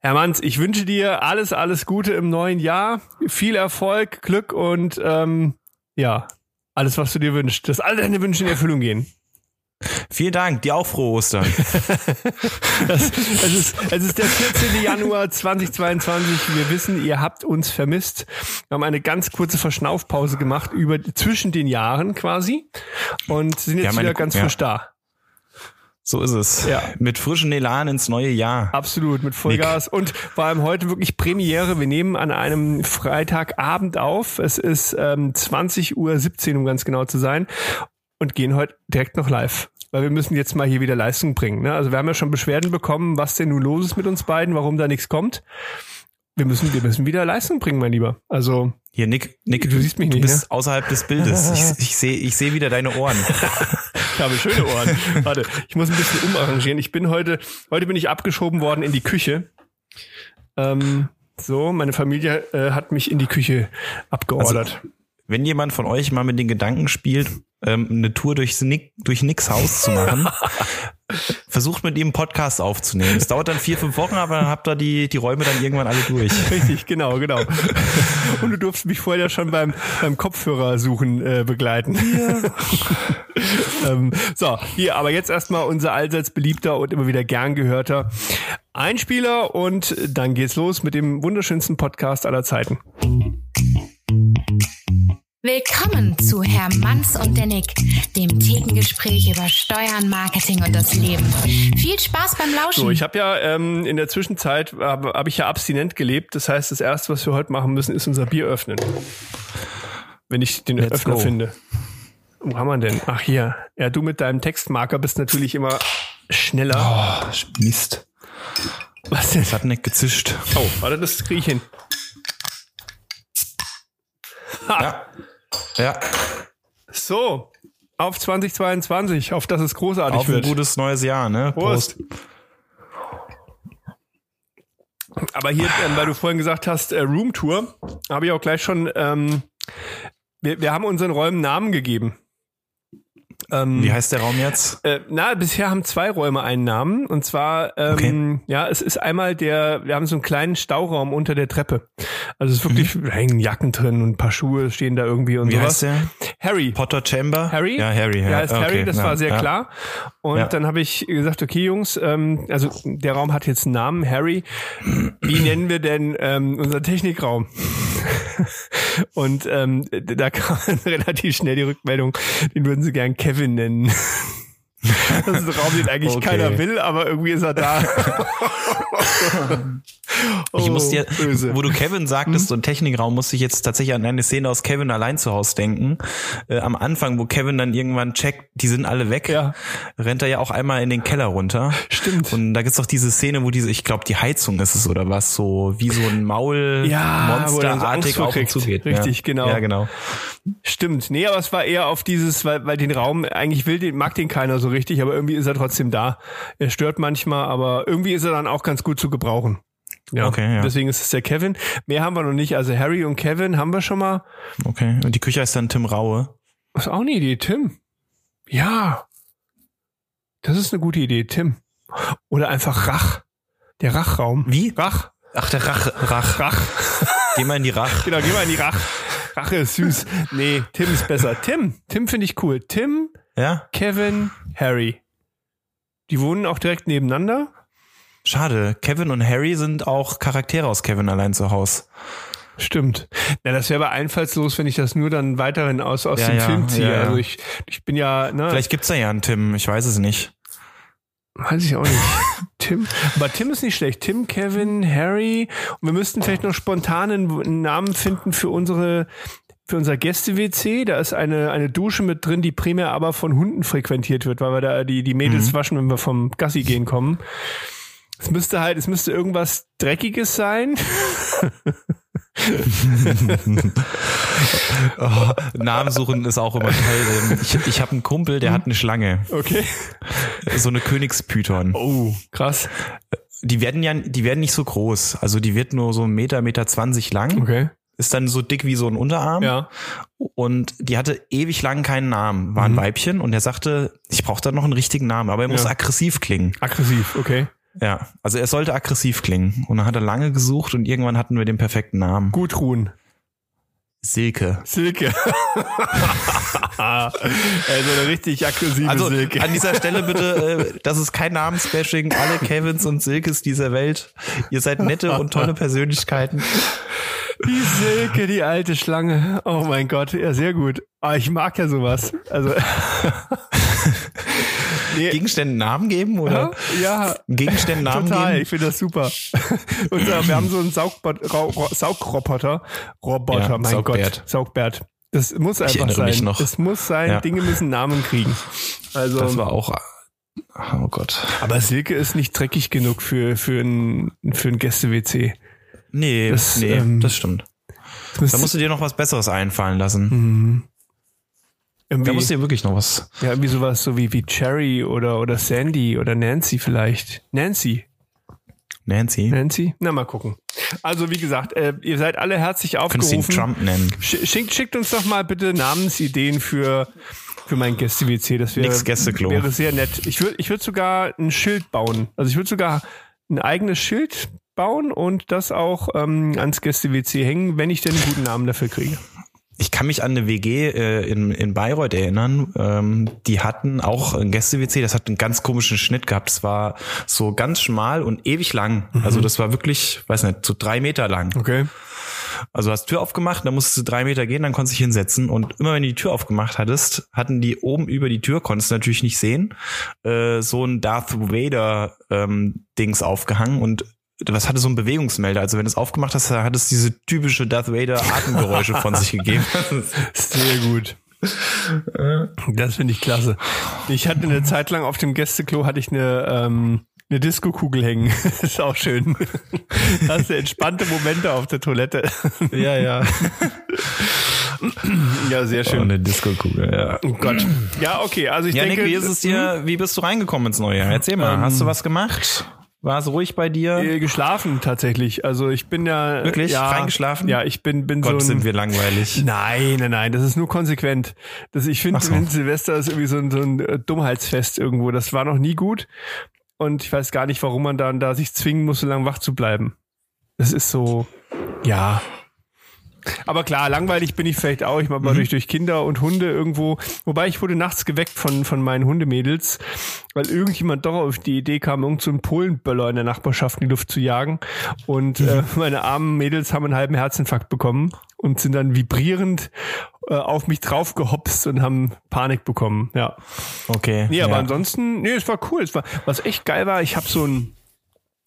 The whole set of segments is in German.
Herr Manns, ich wünsche dir alles, alles Gute im neuen Jahr. Viel Erfolg, Glück und ähm, ja, alles, was du dir wünschst. Dass alle deine Wünsche in Erfüllung gehen. Vielen Dank, dir auch frohe Ostern. das, es, ist, es ist der 14. Januar 2022. Wir wissen, ihr habt uns vermisst. Wir haben eine ganz kurze Verschnaufpause gemacht über zwischen den Jahren quasi und sind jetzt wieder eine, ganz frisch ja. da. So ist es. Ja. Mit frischen Elan ins neue Jahr. Absolut, mit Vollgas. Nick. Und vor allem heute wirklich Premiere. Wir nehmen an einem Freitagabend auf. Es ist ähm, 20.17 Uhr, um ganz genau zu sein. Und gehen heute direkt noch live. Weil wir müssen jetzt mal hier wieder Leistung bringen. Ne? Also wir haben ja schon Beschwerden bekommen, was denn nun los ist mit uns beiden, warum da nichts kommt. Wir müssen, wir müssen wieder Leistung bringen, mein Lieber. Also hier, Nick, Nick, du siehst mich nicht. Du bist ne? außerhalb des Bildes. Ich, ich sehe, ich sehe wieder deine Ohren. ich habe schöne Ohren. Warte, ich muss ein bisschen umarrangieren. Ich bin heute, heute bin ich abgeschoben worden in die Küche. Ähm, so, meine Familie äh, hat mich in die Küche abgeordert. Also, wenn jemand von euch mal mit den Gedanken spielt, ähm, eine Tour durch, Nick, durch Nicks Haus zu machen, versucht mit ihm einen Podcast aufzunehmen. Es dauert dann vier, fünf Wochen, aber dann habt ihr die, die Räume dann irgendwann alle durch. Richtig, genau, genau. Und du durfst mich vorher schon beim, beim Kopfhörer suchen äh, begleiten. Ja. ähm, so, hier, aber jetzt erstmal unser allseits beliebter und immer wieder gern gehörter Einspieler und dann geht's los mit dem wunderschönsten Podcast aller Zeiten. Willkommen zu Herr Manns und der Nick, dem Thekengespräch über Steuern, Marketing und das Leben. Viel Spaß beim Lauschen. So, ich habe ja ähm, in der Zwischenzeit habe hab ich ja abstinent gelebt. Das heißt, das erste, was wir heute machen müssen, ist unser Bier öffnen. Wenn ich den Let's Öffner go. finde. Wo haben wir denn? Ach hier. Ja, du mit deinem Textmarker bist natürlich immer schneller. Oh, Mist. Was denn? Das hat nicht gezischt. Oh, warte, das kriege ich hin. Ha. Ja. Ja. So, auf 2022, auf das es großartig auf wird. Auf ein gutes neues Jahr, ne? Prost. Prost. Aber hier, ähm, weil du vorhin gesagt hast, äh, Roomtour, habe ich auch gleich schon, ähm, wir, wir haben unseren Räumen Namen gegeben. Ähm, Wie heißt der Raum jetzt? Äh, na, bisher haben zwei Räume einen Namen. Und zwar, ähm, okay. ja, es ist einmal der, wir haben so einen kleinen Stauraum unter der Treppe. Also es ist wirklich, mhm. hängen Jacken drin und ein paar Schuhe stehen da irgendwie und Wie sowas. Heißt der? Harry. Potter Chamber? Harry? Ja, Harry. Ja, ist okay. Harry, das ja, war sehr ja. klar. Und ja. dann habe ich gesagt, okay, Jungs, ähm, also der Raum hat jetzt einen Namen, Harry. Wie nennen wir denn ähm, unser Technikraum? und ähm, da kam relativ schnell die Rückmeldung, den würden sie gern Kevin nennen. Das ist ein Raum, den eigentlich okay. keiner will, aber irgendwie ist er da. oh, ich muss dir, böse. wo du Kevin sagtest hm? und Technikraum, musste ich jetzt tatsächlich an eine Szene aus Kevin allein zu Hause denken. Äh, am Anfang, wo Kevin dann irgendwann checkt, die sind alle weg, ja. rennt er ja auch einmal in den Keller runter. Stimmt. Und da gibt's doch diese Szene, wo diese, ich glaube, die Heizung ist es oder was, so wie so ein Maul ja, monsterartig auf und zu geht. Richtig, ja. genau. Ja, genau. Stimmt. Nee, aber es war eher auf dieses, weil, weil den Raum, eigentlich will den, mag den keiner so richtig, aber irgendwie ist er trotzdem da. Er stört manchmal, aber irgendwie ist er dann auch ganz gut zu gebrauchen. Ja, okay, ja. Deswegen ist es der Kevin. Mehr haben wir noch nicht. Also Harry und Kevin haben wir schon mal. Okay. Und die Küche ist dann Tim Raue. Das ist auch eine Idee, Tim. Ja. Das ist eine gute Idee, Tim. Oder einfach Rach. Der Rachraum. Wie? Rach. Ach, der Rach. Rach. Rach. Geh mal in die Rach. Genau, geh mal in die Rach. Rache ist süß. Nee, Tim ist besser. Tim. Tim finde ich cool. Tim, ja? Kevin, Harry. Die wohnen auch direkt nebeneinander. Schade. Kevin und Harry sind auch Charaktere aus Kevin allein zu Hause. Stimmt. Na, das wäre aber einfallslos, wenn ich das nur dann weiterhin aus, aus ja, dem ja, Film ziehe. Ja, also ich, ich bin ja, ne? Vielleicht gibt's da ja einen Tim, ich weiß es nicht. Weiß ich auch nicht. Tim. Aber Tim ist nicht schlecht. Tim, Kevin, Harry. Und wir müssten vielleicht noch spontanen Namen finden für unsere für unser Gäste-WC. Da ist eine, eine Dusche mit drin, die primär aber von Hunden frequentiert wird, weil wir da die, die Mädels mhm. waschen, wenn wir vom Gassi gehen kommen. Es müsste halt, es müsste irgendwas Dreckiges sein. oh, Namen suchen ist auch immer toll. Ich, ich habe einen Kumpel, der hat eine Schlange. Okay. So eine Königspython. Oh, krass. Die werden ja, die werden nicht so groß. Also die wird nur so einen Meter, Meter zwanzig lang. Okay. Ist dann so dick wie so ein Unterarm. Ja. Und die hatte ewig lang keinen Namen. War ein mhm. Weibchen und er sagte, ich brauche da noch einen richtigen Namen, aber er muss ja. aggressiv klingen. Aggressiv, okay. Ja, also er sollte aggressiv klingen. Und dann hat er lange gesucht und irgendwann hatten wir den perfekten Namen. Gudrun. Silke. Silke. also eine richtig aggressive also, Silke. An dieser Stelle bitte, äh, das ist kein Namensbashing. Alle Kevins und Silkes dieser Welt. Ihr seid nette und tolle Persönlichkeiten. Die Silke, die alte Schlange. Oh mein Gott, ja, sehr gut. Aber ah, ich mag ja sowas. Also. Nee. Gegenständen Namen geben oder? Ja, Gegenständen Namen total. geben. Ich finde das super. Und äh, wir haben so einen Saugroboter. Roboter, ja, mein Saugbert. Gott. Saugbert. Das muss einfach sein. Es muss sein, ja. Dinge müssen Namen kriegen. Also. Das war auch Oh Gott. Aber Silke ist nicht dreckig genug für, für ein, für ein Gäste-WC. Nee, das, nee, ähm, das stimmt. Da musst du dir noch was Besseres einfallen lassen. Mhm. Irgendwie, da musst du dir wirklich noch was. Ja, irgendwie sowas so wie, wie Cherry oder, oder Sandy oder Nancy vielleicht. Nancy. Nancy. Nancy? Na, mal gucken. Also, wie gesagt, äh, ihr seid alle herzlich aufgerufen. Könntest ihn Trump nennen. Schickt, schickt uns doch mal bitte Namensideen für, für mein Gäste-WC. Das wäre, wäre sehr nett. Ich würde ich würd sogar ein Schild bauen. Also, ich würde sogar ein eigenes Schild bauen und das auch ähm, ans Gäste-WC hängen, wenn ich denn einen guten Namen dafür kriege. Ich kann mich an eine WG äh, in, in Bayreuth erinnern. Ähm, die hatten auch ein Gäste-WC, das hat einen ganz komischen Schnitt gehabt. Es war so ganz schmal und ewig lang. Mhm. Also das war wirklich, weiß nicht, so drei Meter lang. Okay. Also hast Tür aufgemacht, dann musstest du drei Meter gehen, dann konntest du dich hinsetzen. Und immer wenn du die Tür aufgemacht hattest, hatten die oben über die Tür, konntest du natürlich nicht sehen, äh, so ein Darth Vader ähm, Dings aufgehangen und was hatte so ein Bewegungsmelder. Also wenn du es aufgemacht hast, hat es diese typische Darth Vader Atemgeräusche von sich gegeben. Sehr gut. Das finde ich klasse. Ich hatte eine Zeit lang auf dem Gästeklo hatte ich eine ähm, eine Disco-Kugel hängen. ist auch schön. Hast du entspannte Momente auf der Toilette. ja, ja. ja, sehr schön. Oh, eine Disco-Kugel, ja. Oh Gott. Ja, okay. Also ich ja, denke. Nick, wie ist es dir, wie bist du reingekommen ins neue Jahr? Erzähl mal, ähm, hast du was gemacht? War es ruhig bei dir? Äh, geschlafen tatsächlich. Also ich bin ja wirklich ja, reingeschlafen. Ja, ich bin bin Gott, so ein, sind wir langweilig. Nein, nein, nein. Das ist nur konsequent. Das ich finde, so. Silvester ist irgendwie so ein, so ein äh, Dummheitsfest irgendwo. Das war noch nie gut. Und ich weiß gar nicht, warum man dann da sich zwingen muss, so lange wach zu bleiben. Das ist so, ja, aber klar, langweilig bin ich vielleicht auch. Ich mal mhm. durch, durch Kinder und Hunde irgendwo. Wobei ich wurde nachts geweckt von, von meinen Hundemädels, weil irgendjemand doch auf die Idee kam, irgend so einen Polenböller in der Nachbarschaft in die Luft zu jagen. Und mhm. äh, meine armen Mädels haben einen halben Herzinfarkt bekommen und sind dann vibrierend äh, auf mich drauf gehopst und haben Panik bekommen. Ja. Okay. Nee, aber ja. ansonsten, nee, es war cool. Es war, was echt geil war, ich habe so ein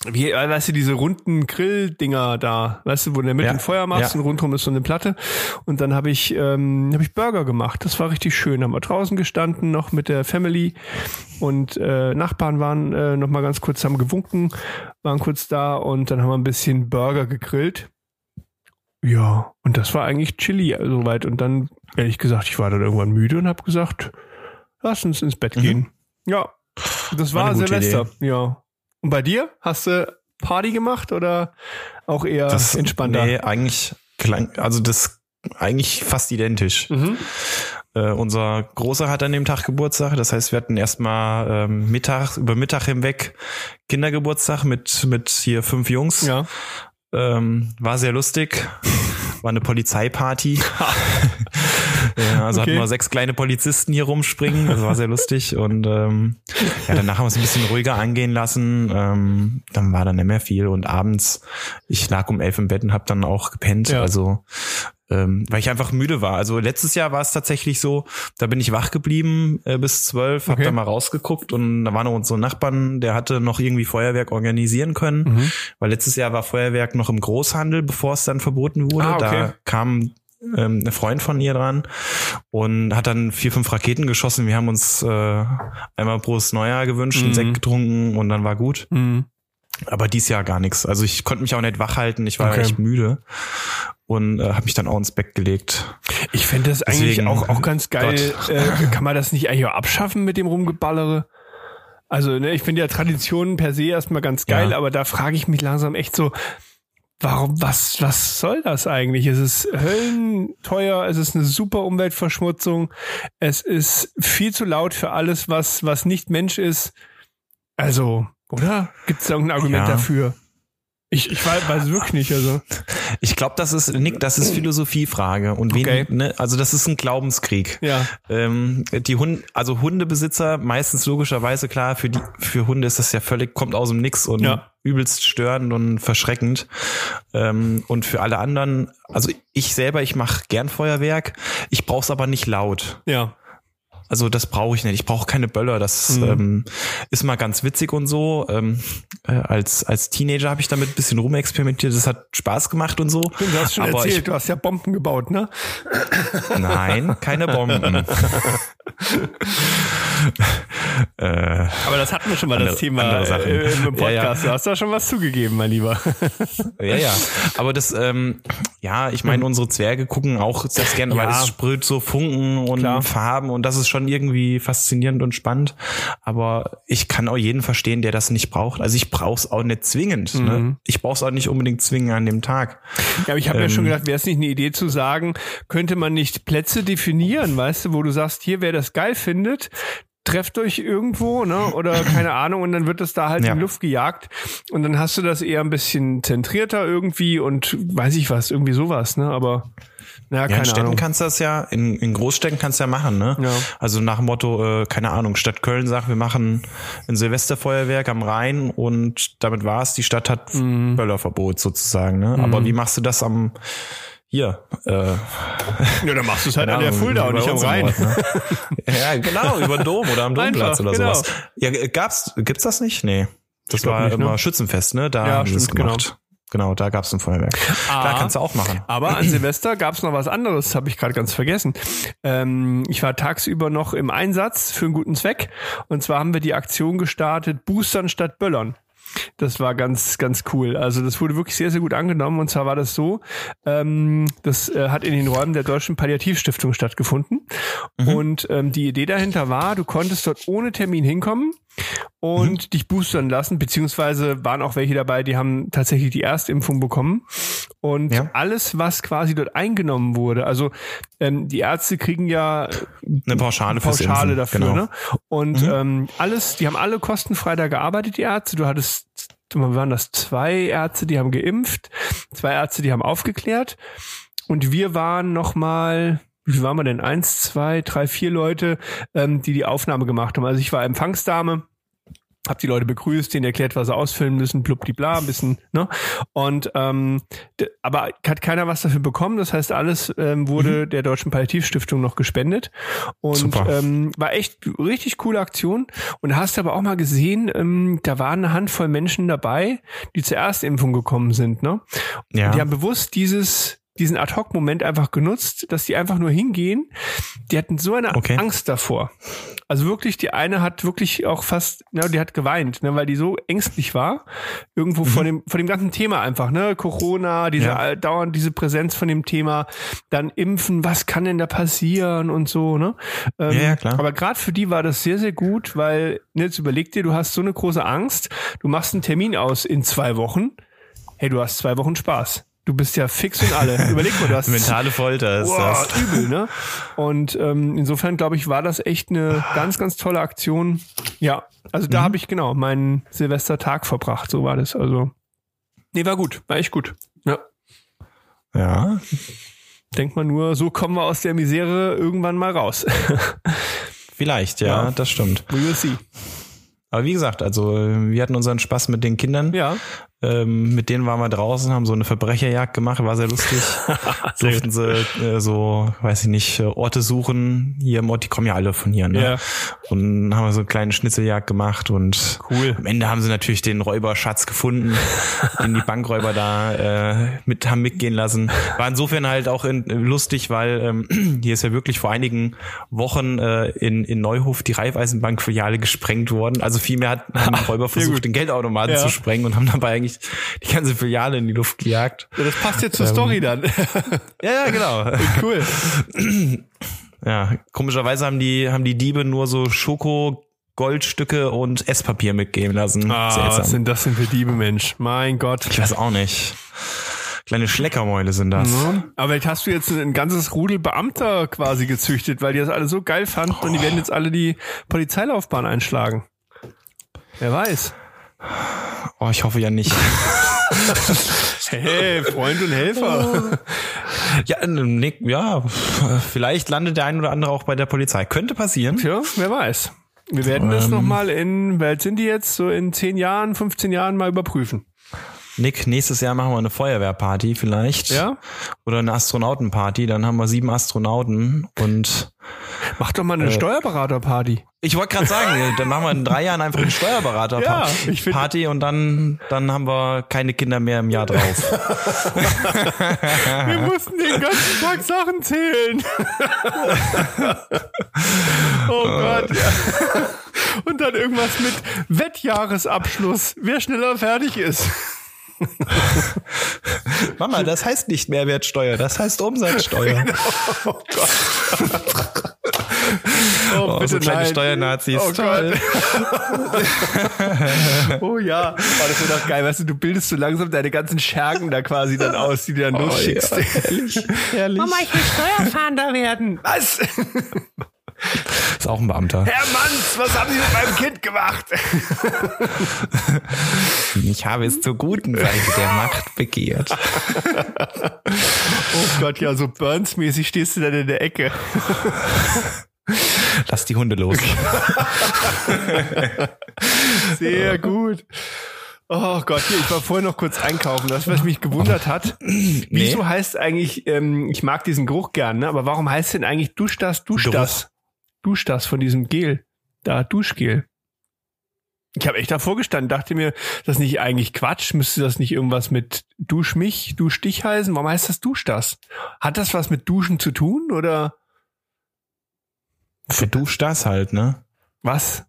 wie, äh, weißt du, diese runden Grill-Dinger da, weißt du, wo du in der Mitte ja, ein Feuer machst ja. und rundherum ist so eine Platte. Und dann habe ich, ähm, hab ich Burger gemacht. Das war richtig schön. Haben wir draußen gestanden, noch mit der Family und äh, Nachbarn waren äh, noch mal ganz kurz, haben gewunken, waren kurz da und dann haben wir ein bisschen Burger gegrillt. Ja, und das war eigentlich chilly soweit. Und dann, ehrlich gesagt, ich war dann irgendwann müde und habe gesagt, lass uns ins Bett mhm. gehen. Ja, das war, war Silvester. Idee. Ja. Und bei dir? Hast du Party gemacht oder auch eher das, entspannter? Nee, eigentlich klang, also das eigentlich fast identisch. Mhm. Äh, unser Großer hat an dem Tag Geburtstag, das heißt, wir hatten erstmal ähm, Mittag, über Mittag hinweg Kindergeburtstag mit, mit hier fünf Jungs. Ja. Ähm, war sehr lustig. War eine Polizeiparty. Ja, also okay. hatten wir sechs kleine Polizisten hier rumspringen. Das war sehr lustig. Und ähm, ja, danach haben wir es ein bisschen ruhiger angehen lassen. Ähm, dann war dann nicht mehr viel. Und abends, ich lag um elf im Bett und habe dann auch gepennt. Ja. Also ähm, weil ich einfach müde war. Also letztes Jahr war es tatsächlich so, da bin ich wach geblieben äh, bis zwölf, hab okay. da mal rausgeguckt und da war noch unser Nachbarn, der hatte noch irgendwie Feuerwerk organisieren können, mhm. weil letztes Jahr war Feuerwerk noch im Großhandel, bevor es dann verboten wurde. Ah, okay. Da kam ähm, ein Freund von ihr dran und hat dann vier, fünf Raketen geschossen. Wir haben uns äh, einmal Prost Neujahr gewünscht, mhm. einen Sekt getrunken und dann war gut. Mhm. Aber dies Jahr gar nichts. Also ich konnte mich auch nicht wach halten. Ich war okay. echt müde und äh, habe mich dann auch ins Bett gelegt. Ich fände das eigentlich Deswegen, auch, auch ganz geil. Äh, kann man das nicht eigentlich auch abschaffen mit dem Rumgeballere? Also ne, ich finde ja Traditionen per se erstmal ganz geil, ja. aber da frage ich mich langsam echt so, warum, was, was soll das eigentlich? Es ist höllenteuer, es ist eine super Umweltverschmutzung, es ist viel zu laut für alles, was, was nicht Mensch ist. Also, Oder? Gibt es da irgendein Argument ja. dafür? Ich, ich weiß, weiß wirklich nicht, also. Ich glaube, das ist, Nick, das ist Philosophiefrage und wenig, okay. ne, also das ist ein Glaubenskrieg. Ja. Ähm, die Hunde, also Hundebesitzer, meistens logischerweise klar, für die, für Hunde ist das ja völlig, kommt aus dem Nix und ja. übelst störend und verschreckend. Ähm, und für alle anderen, also ich selber, ich mache gern Feuerwerk, ich brauch's aber nicht laut. Ja. Also das brauche ich nicht. Ich brauche keine Böller. Das mhm. ähm, ist mal ganz witzig und so. Ähm, äh, als als Teenager habe ich damit ein bisschen rumexperimentiert. Das hat Spaß gemacht und so. Du hast schon Aber erzählt, ich, du hast ja Bomben gebaut, ne? Nein, keine Bomben. äh, Aber das hatten wir schon mal andere, das Thema äh, im Podcast. Ja, ja. Du hast da schon was zugegeben, mein Lieber. ja, ja. Aber das, ähm, ja, ich meine, unsere Zwerge gucken auch das gerne, ja. weil es sprüht so Funken und Klar. Farben und das ist schon irgendwie faszinierend und spannend. Aber ich kann auch jeden verstehen, der das nicht braucht. Also ich brauche es auch nicht zwingend. Ne? Mhm. Ne? Ich brauche es auch nicht unbedingt zwingend an dem Tag. Ja, aber ich habe ähm, mir schon gedacht, wäre es nicht eine Idee zu sagen, könnte man nicht Plätze definieren, weißt du, wo du sagst, hier, wer das geil findet, trefft euch irgendwo, ne? Oder keine Ahnung, und dann wird es da halt ja. in die Luft gejagt. Und dann hast du das eher ein bisschen zentrierter irgendwie und weiß ich was, irgendwie sowas, ne? Aber ja, ja in Städten Ahnung. kannst du das ja, in, in Großstädten kannst du ja machen, ne? Ja. Also nach dem Motto, äh, keine Ahnung, Stadt Köln sagt, wir machen ein Silvesterfeuerwerk am Rhein und damit war's. Die Stadt hat mhm. Böllerverbot sozusagen, ne? Mhm. Aber wie machst du das am hier. Äh, ja, dann machst du es halt an der Fulda und nicht am Rhein. Ort, ne? ja, genau, über den Dom oder am Domplatz oder genau. sowas. Ja, gab's, gibt's das nicht? Nee. Das war nicht, immer ne? Schützenfest, ne? Da ja, haben stimmt, genau. gemacht. Genau. Genau, da gab's ein Feuerwerk. Ah, Klar, kannst du auch machen. Aber an Silvester gab's noch was anderes, habe ich gerade ganz vergessen. Ähm, ich war tagsüber noch im Einsatz für einen guten Zweck. Und zwar haben wir die Aktion gestartet, Boostern statt Böllern. Das war ganz, ganz cool. Also das wurde wirklich sehr, sehr gut angenommen. Und zwar war das so, ähm, das äh, hat in den Räumen der Deutschen Palliativstiftung stattgefunden. Mhm. Und ähm, die Idee dahinter war, du konntest dort ohne Termin hinkommen und mhm. dich boostern lassen, beziehungsweise waren auch welche dabei, die haben tatsächlich die Erstimpfung bekommen. Und ja. alles, was quasi dort eingenommen wurde, also ähm, die Ärzte kriegen ja eine Pauschale, Pauschale dafür, genau. ne? Und mhm. ähm, alles, die haben alle kostenfrei da gearbeitet, die Ärzte. Du hattest, waren das zwei Ärzte, die haben geimpft, zwei Ärzte, die haben aufgeklärt. Und wir waren nochmal, wie waren wir denn? Eins, zwei, drei, vier Leute, ähm, die die Aufnahme gemacht haben. Also ich war Empfangsdame hab die Leute begrüßt, denen erklärt, was sie ausfüllen müssen, blub die bla, ein bisschen, ne? Und ähm, aber hat keiner was dafür bekommen. Das heißt, alles ähm, wurde mhm. der Deutschen Palliativstiftung noch gespendet. Und ähm, war echt richtig coole Aktion. Und hast aber auch mal gesehen, ähm, da waren eine Handvoll Menschen dabei, die zur Erstimpfung gekommen sind, ne? Ja. Und die haben bewusst dieses diesen Ad-Hoc-Moment einfach genutzt, dass die einfach nur hingehen. Die hatten so eine okay. Angst davor. Also wirklich, die eine hat wirklich auch fast, ja, die hat geweint, ne, weil die so ängstlich war. Irgendwo mhm. von dem, von dem ganzen Thema einfach, ne? Corona, diese ja. dauernd diese Präsenz von dem Thema, dann impfen, was kann denn da passieren und so, ne? Ähm, ja, ja, klar. Aber gerade für die war das sehr, sehr gut, weil, ne, jetzt überleg dir, du hast so eine große Angst, du machst einen Termin aus in zwei Wochen. Hey, du hast zwei Wochen Spaß. Du bist ja fix und alle. Überleg mal, du hast mentale Folter ist wow, das. übel, ne? Und ähm, insofern glaube ich, war das echt eine ganz, ganz tolle Aktion. Ja, also da mhm. habe ich genau meinen Silvestertag verbracht. So war das. Also nee, war gut, war echt gut. Ja. Ja. Denkt man nur, so kommen wir aus der Misere irgendwann mal raus. Vielleicht, ja, ja. das stimmt. We will see. Aber wie gesagt, also wir hatten unseren Spaß mit den Kindern. Ja. Ähm, mit denen waren wir draußen, haben so eine Verbrecherjagd gemacht, war sehr lustig. sehr Durften sie äh, so, weiß ich nicht, Orte suchen. Hier im Ort, die kommen ja alle von hier, ne? Ja. Und haben wir so eine kleine Schnitzeljagd gemacht und cool. am Ende haben sie natürlich den Räuberschatz gefunden, den die Bankräuber da äh, mit haben mitgehen lassen. War insofern halt auch in, lustig, weil ähm, hier ist ja wirklich vor einigen Wochen äh, in, in Neuhof die Raiffeisenbank-Filiale gesprengt worden. Also vielmehr hat, haben die Räuber versucht, den Geldautomaten ja. zu sprengen und haben dabei eigentlich eigentlich die ganze Filiale in die Luft gejagt. Ja, das passt jetzt zur ähm, Story dann. ja, ja, genau. Cool. Ja, komischerweise haben die, haben die Diebe nur so Schoko, Goldstücke und Esspapier mitgeben lassen. Ah, Seltsam. was sind das denn für Diebe, Mensch? Mein Gott. Ich weiß auch nicht. Kleine Schleckermäule sind das. Ja. Aber vielleicht hast du jetzt ein ganzes Rudel Beamter quasi gezüchtet, weil die das alle so geil fanden oh. und die werden jetzt alle die Polizeilaufbahn einschlagen. Wer weiß. Oh, ich hoffe ja nicht. hey, Freund und Helfer. Ja, Nick, ja, vielleicht landet der ein oder andere auch bei der Polizei. Könnte passieren. Tja, wer weiß. Wir werden ähm, das nochmal in, wer sind die jetzt, so in 10 Jahren, 15 Jahren mal überprüfen. Nick, nächstes Jahr machen wir eine Feuerwehrparty vielleicht. Ja. Oder eine Astronautenparty. Dann haben wir sieben Astronauten und. Mach doch mal eine äh, Steuerberaterparty. Ich wollte gerade sagen, dann machen wir in drei Jahren einfach eine Steuerberaterparty ja, und dann, dann haben wir keine Kinder mehr im Jahr drauf. wir mussten den ganzen Tag Sachen zählen. oh Gott, ja. Und dann irgendwas mit Wettjahresabschluss, wer schneller fertig ist. Mama, das heißt nicht Mehrwertsteuer, das heißt Umsatzsteuer. Genau. Oh Gott. Oh, oh bitte so kleine nein. Steuernazis. Oh toll. oh ja. Oh, das wird doch geil. Weißt du, du bildest so langsam deine ganzen Schergen da quasi dann aus, die du dann oh, losschickst. Ja. Herrlich. Herrlich. Mama, ich will Steuerfahnder werden. Was? Ist auch ein Beamter. Herr Manns, was haben Sie mit meinem Kind gemacht? ich habe es zur guten Seite der Macht begehrt. oh Gott, ja, so Burns-mäßig stehst du dann in der Ecke. Lass die Hunde los. Sehr gut. Oh Gott, hier, ich war vorher noch kurz einkaufen. Das, was mich gewundert hat, nee. wieso heißt eigentlich, ähm, ich mag diesen Geruch gern, ne? aber warum heißt denn eigentlich Dusch das, Dusch das? Dusch das von diesem Gel. Da, Duschgel. Ich habe echt davor gestanden, dachte mir, das ist nicht eigentlich Quatsch, müsste das nicht irgendwas mit Dusch mich, Dusch dich heißen? Warum heißt das Dusch das? Hat das was mit Duschen zu tun oder? Für Dusch das halt, ne? Was?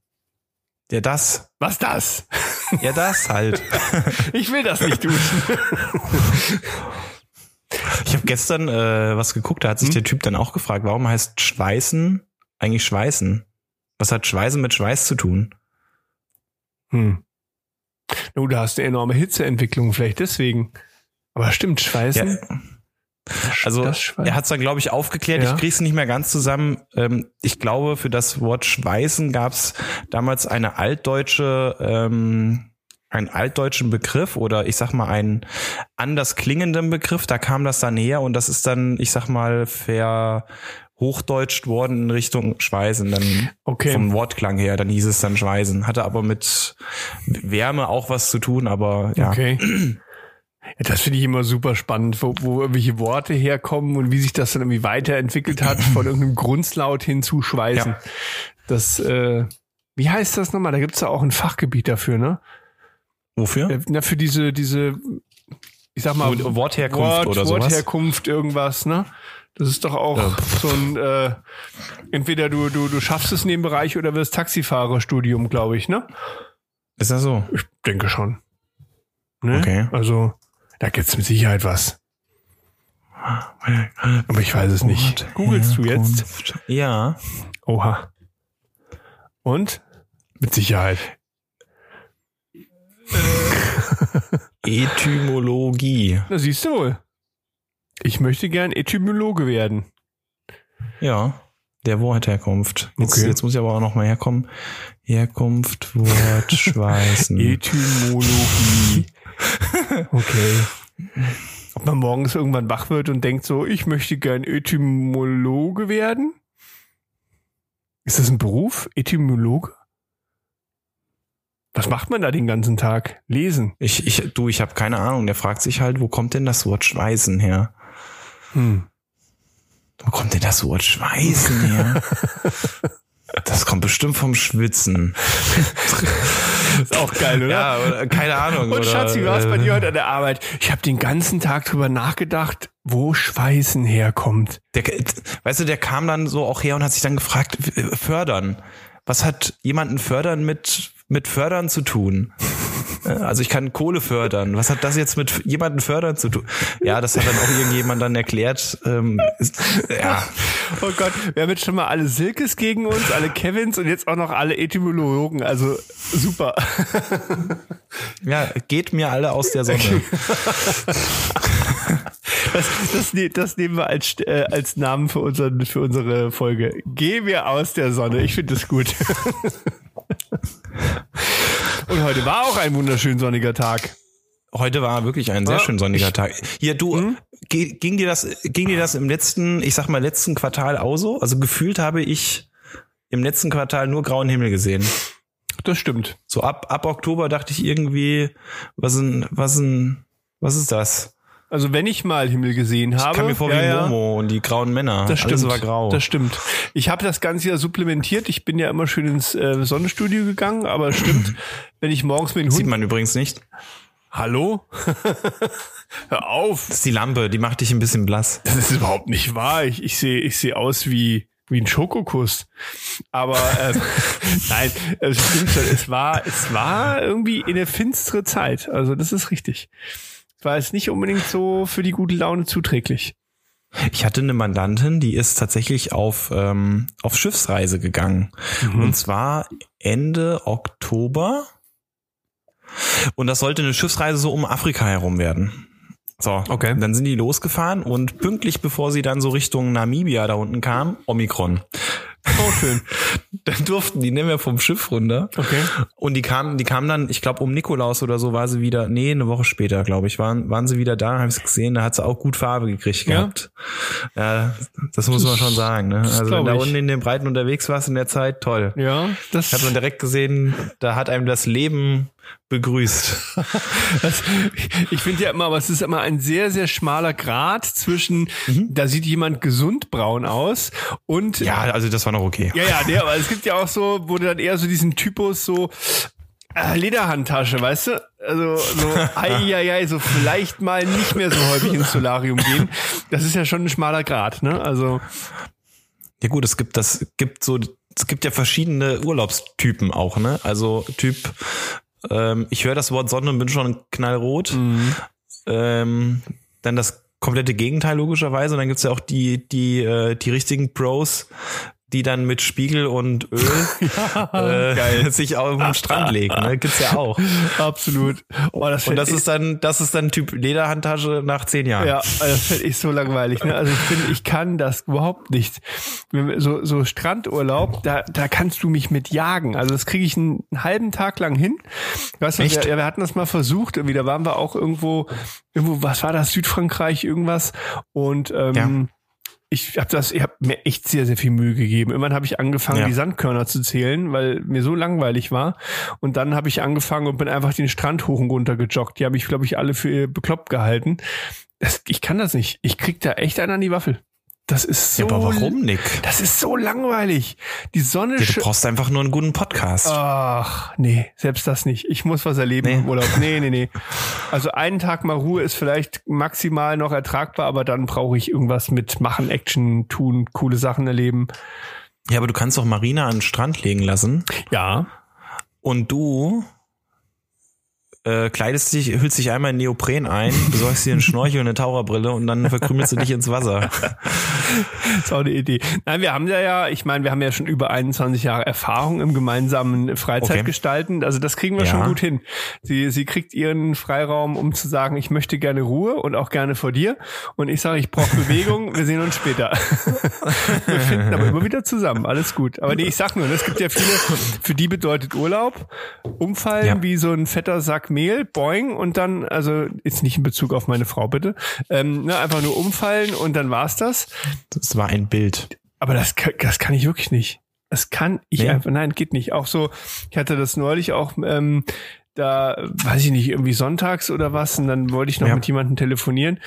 Ja, das. Was das? Ja, das halt. ich will das nicht duschen. Ich habe gestern äh, was geguckt, da hat sich hm? der Typ dann auch gefragt, warum heißt Schweißen eigentlich Schweißen? Was hat Schweißen mit Schweiß zu tun? Hm. Nu, da hast du enorme Hitzeentwicklung, vielleicht deswegen. Aber stimmt, Schweißen. Ja. Also er hat es dann, glaube ich, aufgeklärt. Ja. Ich kriege es nicht mehr ganz zusammen. Ähm, ich glaube, für das Wort Schweißen gab es damals eine altdeutsche, ähm, einen altdeutschen Begriff oder ich sag mal einen anders klingenden Begriff. Da kam das dann her und das ist dann, ich sag mal, ver hochdeutscht worden in Richtung Schweißen, dann okay. vom Wortklang her, dann hieß es dann Schweißen. Hatte aber mit Wärme auch was zu tun, aber ja. Okay. Ja, das finde ich immer super spannend, wo, wo irgendwelche Worte herkommen und wie sich das dann irgendwie weiterentwickelt hat, von irgendeinem Grundslaut hin zu Schweißen. Ja. Das, äh, wie heißt das nochmal? Da gibt es ja auch ein Fachgebiet dafür, ne? Wofür? Äh, na, für diese, diese, ich sag mal, Wortherkunft Wort, oder sowas. Wortherkunft, irgendwas, ne? Das ist doch auch ja. so ein, äh, entweder du, du, du schaffst es in dem Bereich oder wirst Taxifahrerstudium, glaube ich, ne? Ist das so? Ich denke schon. Ne? Okay. Also, da gibt's mit Sicherheit was. Aber ich weiß es nicht. Googlest du jetzt? Ja. Oha. Und? Mit Sicherheit. Etymologie. Na, siehst du wohl. Ich möchte gern Etymologe werden. Ja, der Wortherkunft. Jetzt, okay. jetzt muss ich aber auch noch mal herkommen. Herkunft, Wort, Schweißen. Etymologie. okay. Ob man morgens irgendwann wach wird und denkt so, ich möchte gern Etymologe werden? Ist das ein Beruf? Etymologe? Was macht man da den ganzen Tag? Lesen? Ich, ich, du, ich habe keine Ahnung. Der fragt sich halt, wo kommt denn das Wort Schweißen her? Hm. Wo kommt denn das Wort Schweißen her? Das kommt bestimmt vom Schwitzen. ist auch geil, oder? Ja, oder, keine Ahnung. Und Schatz, wie war es bei dir heute an der Arbeit? Ich habe den ganzen Tag drüber nachgedacht, wo Schweißen herkommt. Der, weißt du, der kam dann so auch her und hat sich dann gefragt, fördern. Was hat jemanden fördern mit, mit fördern zu tun? Äh, also ich kann Kohle fördern. Was hat das jetzt mit jemanden fördern zu tun? Ja, das hat dann auch irgendjemand dann erklärt. Ähm, ist, ja. Oh Gott, wir haben jetzt schon mal alle Silkes gegen uns, alle Kevins und jetzt auch noch alle Etymologen. Also super. Ja, geht mir alle aus der Sonne. Das, das, ne, das nehmen wir als, äh, als Namen für, unseren, für unsere Folge. Geh mir aus der Sonne. Ich finde das gut. Und heute war auch ein wunderschön sonniger Tag. Heute war wirklich ein sehr ja, schön sonniger Tag. Hier, du, hm? ging dir das, ging dir das im letzten, ich sag mal, letzten Quartal auch so? Also gefühlt habe ich im letzten Quartal nur grauen Himmel gesehen. Das stimmt. So ab, ab Oktober dachte ich irgendwie, was ein, was ein, was ist das? Also wenn ich mal Himmel gesehen habe. Ich kam mir vor ja, wie ja. Momo und die grauen Männer. Das stimmt. Alles war grau. Das stimmt. Ich habe das Ganze ja supplementiert. Ich bin ja immer schön ins äh, Sonnenstudio gegangen, aber es stimmt, wenn ich morgens mit dem Hund. Sieht man übrigens nicht. Hallo? Hör auf. Das ist die Lampe, die macht dich ein bisschen blass. Das ist überhaupt nicht wahr. Ich, ich sehe ich seh aus wie wie ein Schokokuss. Aber äh, nein, es stimmt schon. Es war, es war irgendwie in eine finstere Zeit. Also das ist richtig. Es war jetzt nicht unbedingt so für die gute Laune zuträglich. Ich hatte eine Mandantin, die ist tatsächlich auf, ähm, auf Schiffsreise gegangen. Mhm. Und zwar Ende Oktober. Und das sollte eine Schiffsreise so um Afrika herum werden. So, okay. Dann sind die losgefahren und pünktlich bevor sie dann so Richtung Namibia da unten kam, Omikron. Oh, schön. dann durften die nicht mehr vom Schiff runter. Okay. Und die kamen, die kamen dann, ich glaube, um Nikolaus oder so war sie wieder, nee, eine Woche später, glaube ich, waren, waren sie wieder da, habe ich gesehen, da hat sie auch gut Farbe gekriegt ja. gehabt. Ja, das muss man schon sagen. Ne? Also wenn da unten in den Breiten unterwegs warst in der Zeit, toll. Ja, das hat man direkt gesehen, da hat einem das Leben begrüßt. Das, ich finde ja immer, aber es ist immer ein sehr, sehr schmaler Grad zwischen, mhm. da sieht jemand gesund braun aus und. Ja, also das war noch okay. Ja, ja, nee, aber es gibt ja auch so, wo du dann eher so diesen Typus so, äh, Lederhandtasche, weißt du? Also so, ei, so vielleicht mal nicht mehr so häufig ins Solarium gehen. Das ist ja schon ein schmaler Grad, ne? Also. Ja gut, es gibt das, gibt so, es gibt ja verschiedene Urlaubstypen auch, ne? Also Typ ähm, ich höre das Wort Sonne und bin schon knallrot. Mhm. Ähm, dann das komplette Gegenteil logischerweise. Und dann gibt's ja auch die, die, äh, die richtigen Pros, die dann mit Spiegel und Öl ja, äh, sich auf den Strand legen. Ne? Gibt's ja auch. Absolut. Oh, das und das ist dann, das ist dann Typ Lederhandtasche nach zehn Jahren. Ja, das finde ich so langweilig. Ne? Also ich finde, ich kann das überhaupt nicht. So, so Strandurlaub, da, da kannst du mich mit jagen. Also das kriege ich einen, halben Tag lang hin. Weißt du, wir, wir hatten das mal versucht. Irgendwie, da waren wir auch irgendwo, irgendwo, was war das? Südfrankreich, irgendwas. Und ähm, ja ich habe das, ich habe mir echt sehr, sehr viel Mühe gegeben. Irgendwann habe ich angefangen, ja. die Sandkörner zu zählen, weil mir so langweilig war. Und dann habe ich angefangen und bin einfach den Strand hoch und runter gejoggt. Die habe ich, glaube ich, alle für bekloppt gehalten. Das, ich kann das nicht. Ich krieg da echt einen an die Waffel. Das ist so. Ja, aber warum, Nick? Das ist so langweilig. Die Sonne. Ja, du brauchst einfach nur einen guten Podcast. Ach, nee, selbst das nicht. Ich muss was erleben nee. im Urlaub. Nee, nee, nee. Also einen Tag mal Ruhe ist vielleicht maximal noch ertragbar, aber dann brauche ich irgendwas mit machen, Action, tun, coole Sachen erleben. Ja, aber du kannst doch Marina an den Strand legen lassen. Ja. Und du äh, kleidest dich, hüllst dich einmal in Neopren ein, besorgst dir einen Schnorchel und eine Taucherbrille und dann verkrümelst du dich ins Wasser. das ist auch eine Idee. Nein, wir haben ja ja, ich meine, wir haben ja schon über 21 Jahre Erfahrung im gemeinsamen Freizeitgestalten. Okay. Also das kriegen wir ja. schon gut hin. Sie, sie kriegt ihren Freiraum, um zu sagen, ich möchte gerne Ruhe und auch gerne vor dir. Und ich sage, ich brauche Bewegung, wir sehen uns später. wir finden aber immer wieder zusammen, alles gut. Aber nee, ich sag nur, es gibt ja viele, für die bedeutet Urlaub, umfallen ja. wie so ein fetter Sack Mehl, boing, und dann, also ist nicht in Bezug auf meine Frau, bitte, ähm, ne, einfach nur umfallen und dann war's das. Das war ein Bild. Aber das, das kann ich wirklich nicht. Das kann ich nee. einfach, nein, geht nicht. Auch so, ich hatte das neulich auch, ähm, da, weiß ich nicht, irgendwie sonntags oder was, und dann wollte ich noch ja. mit jemandem telefonieren.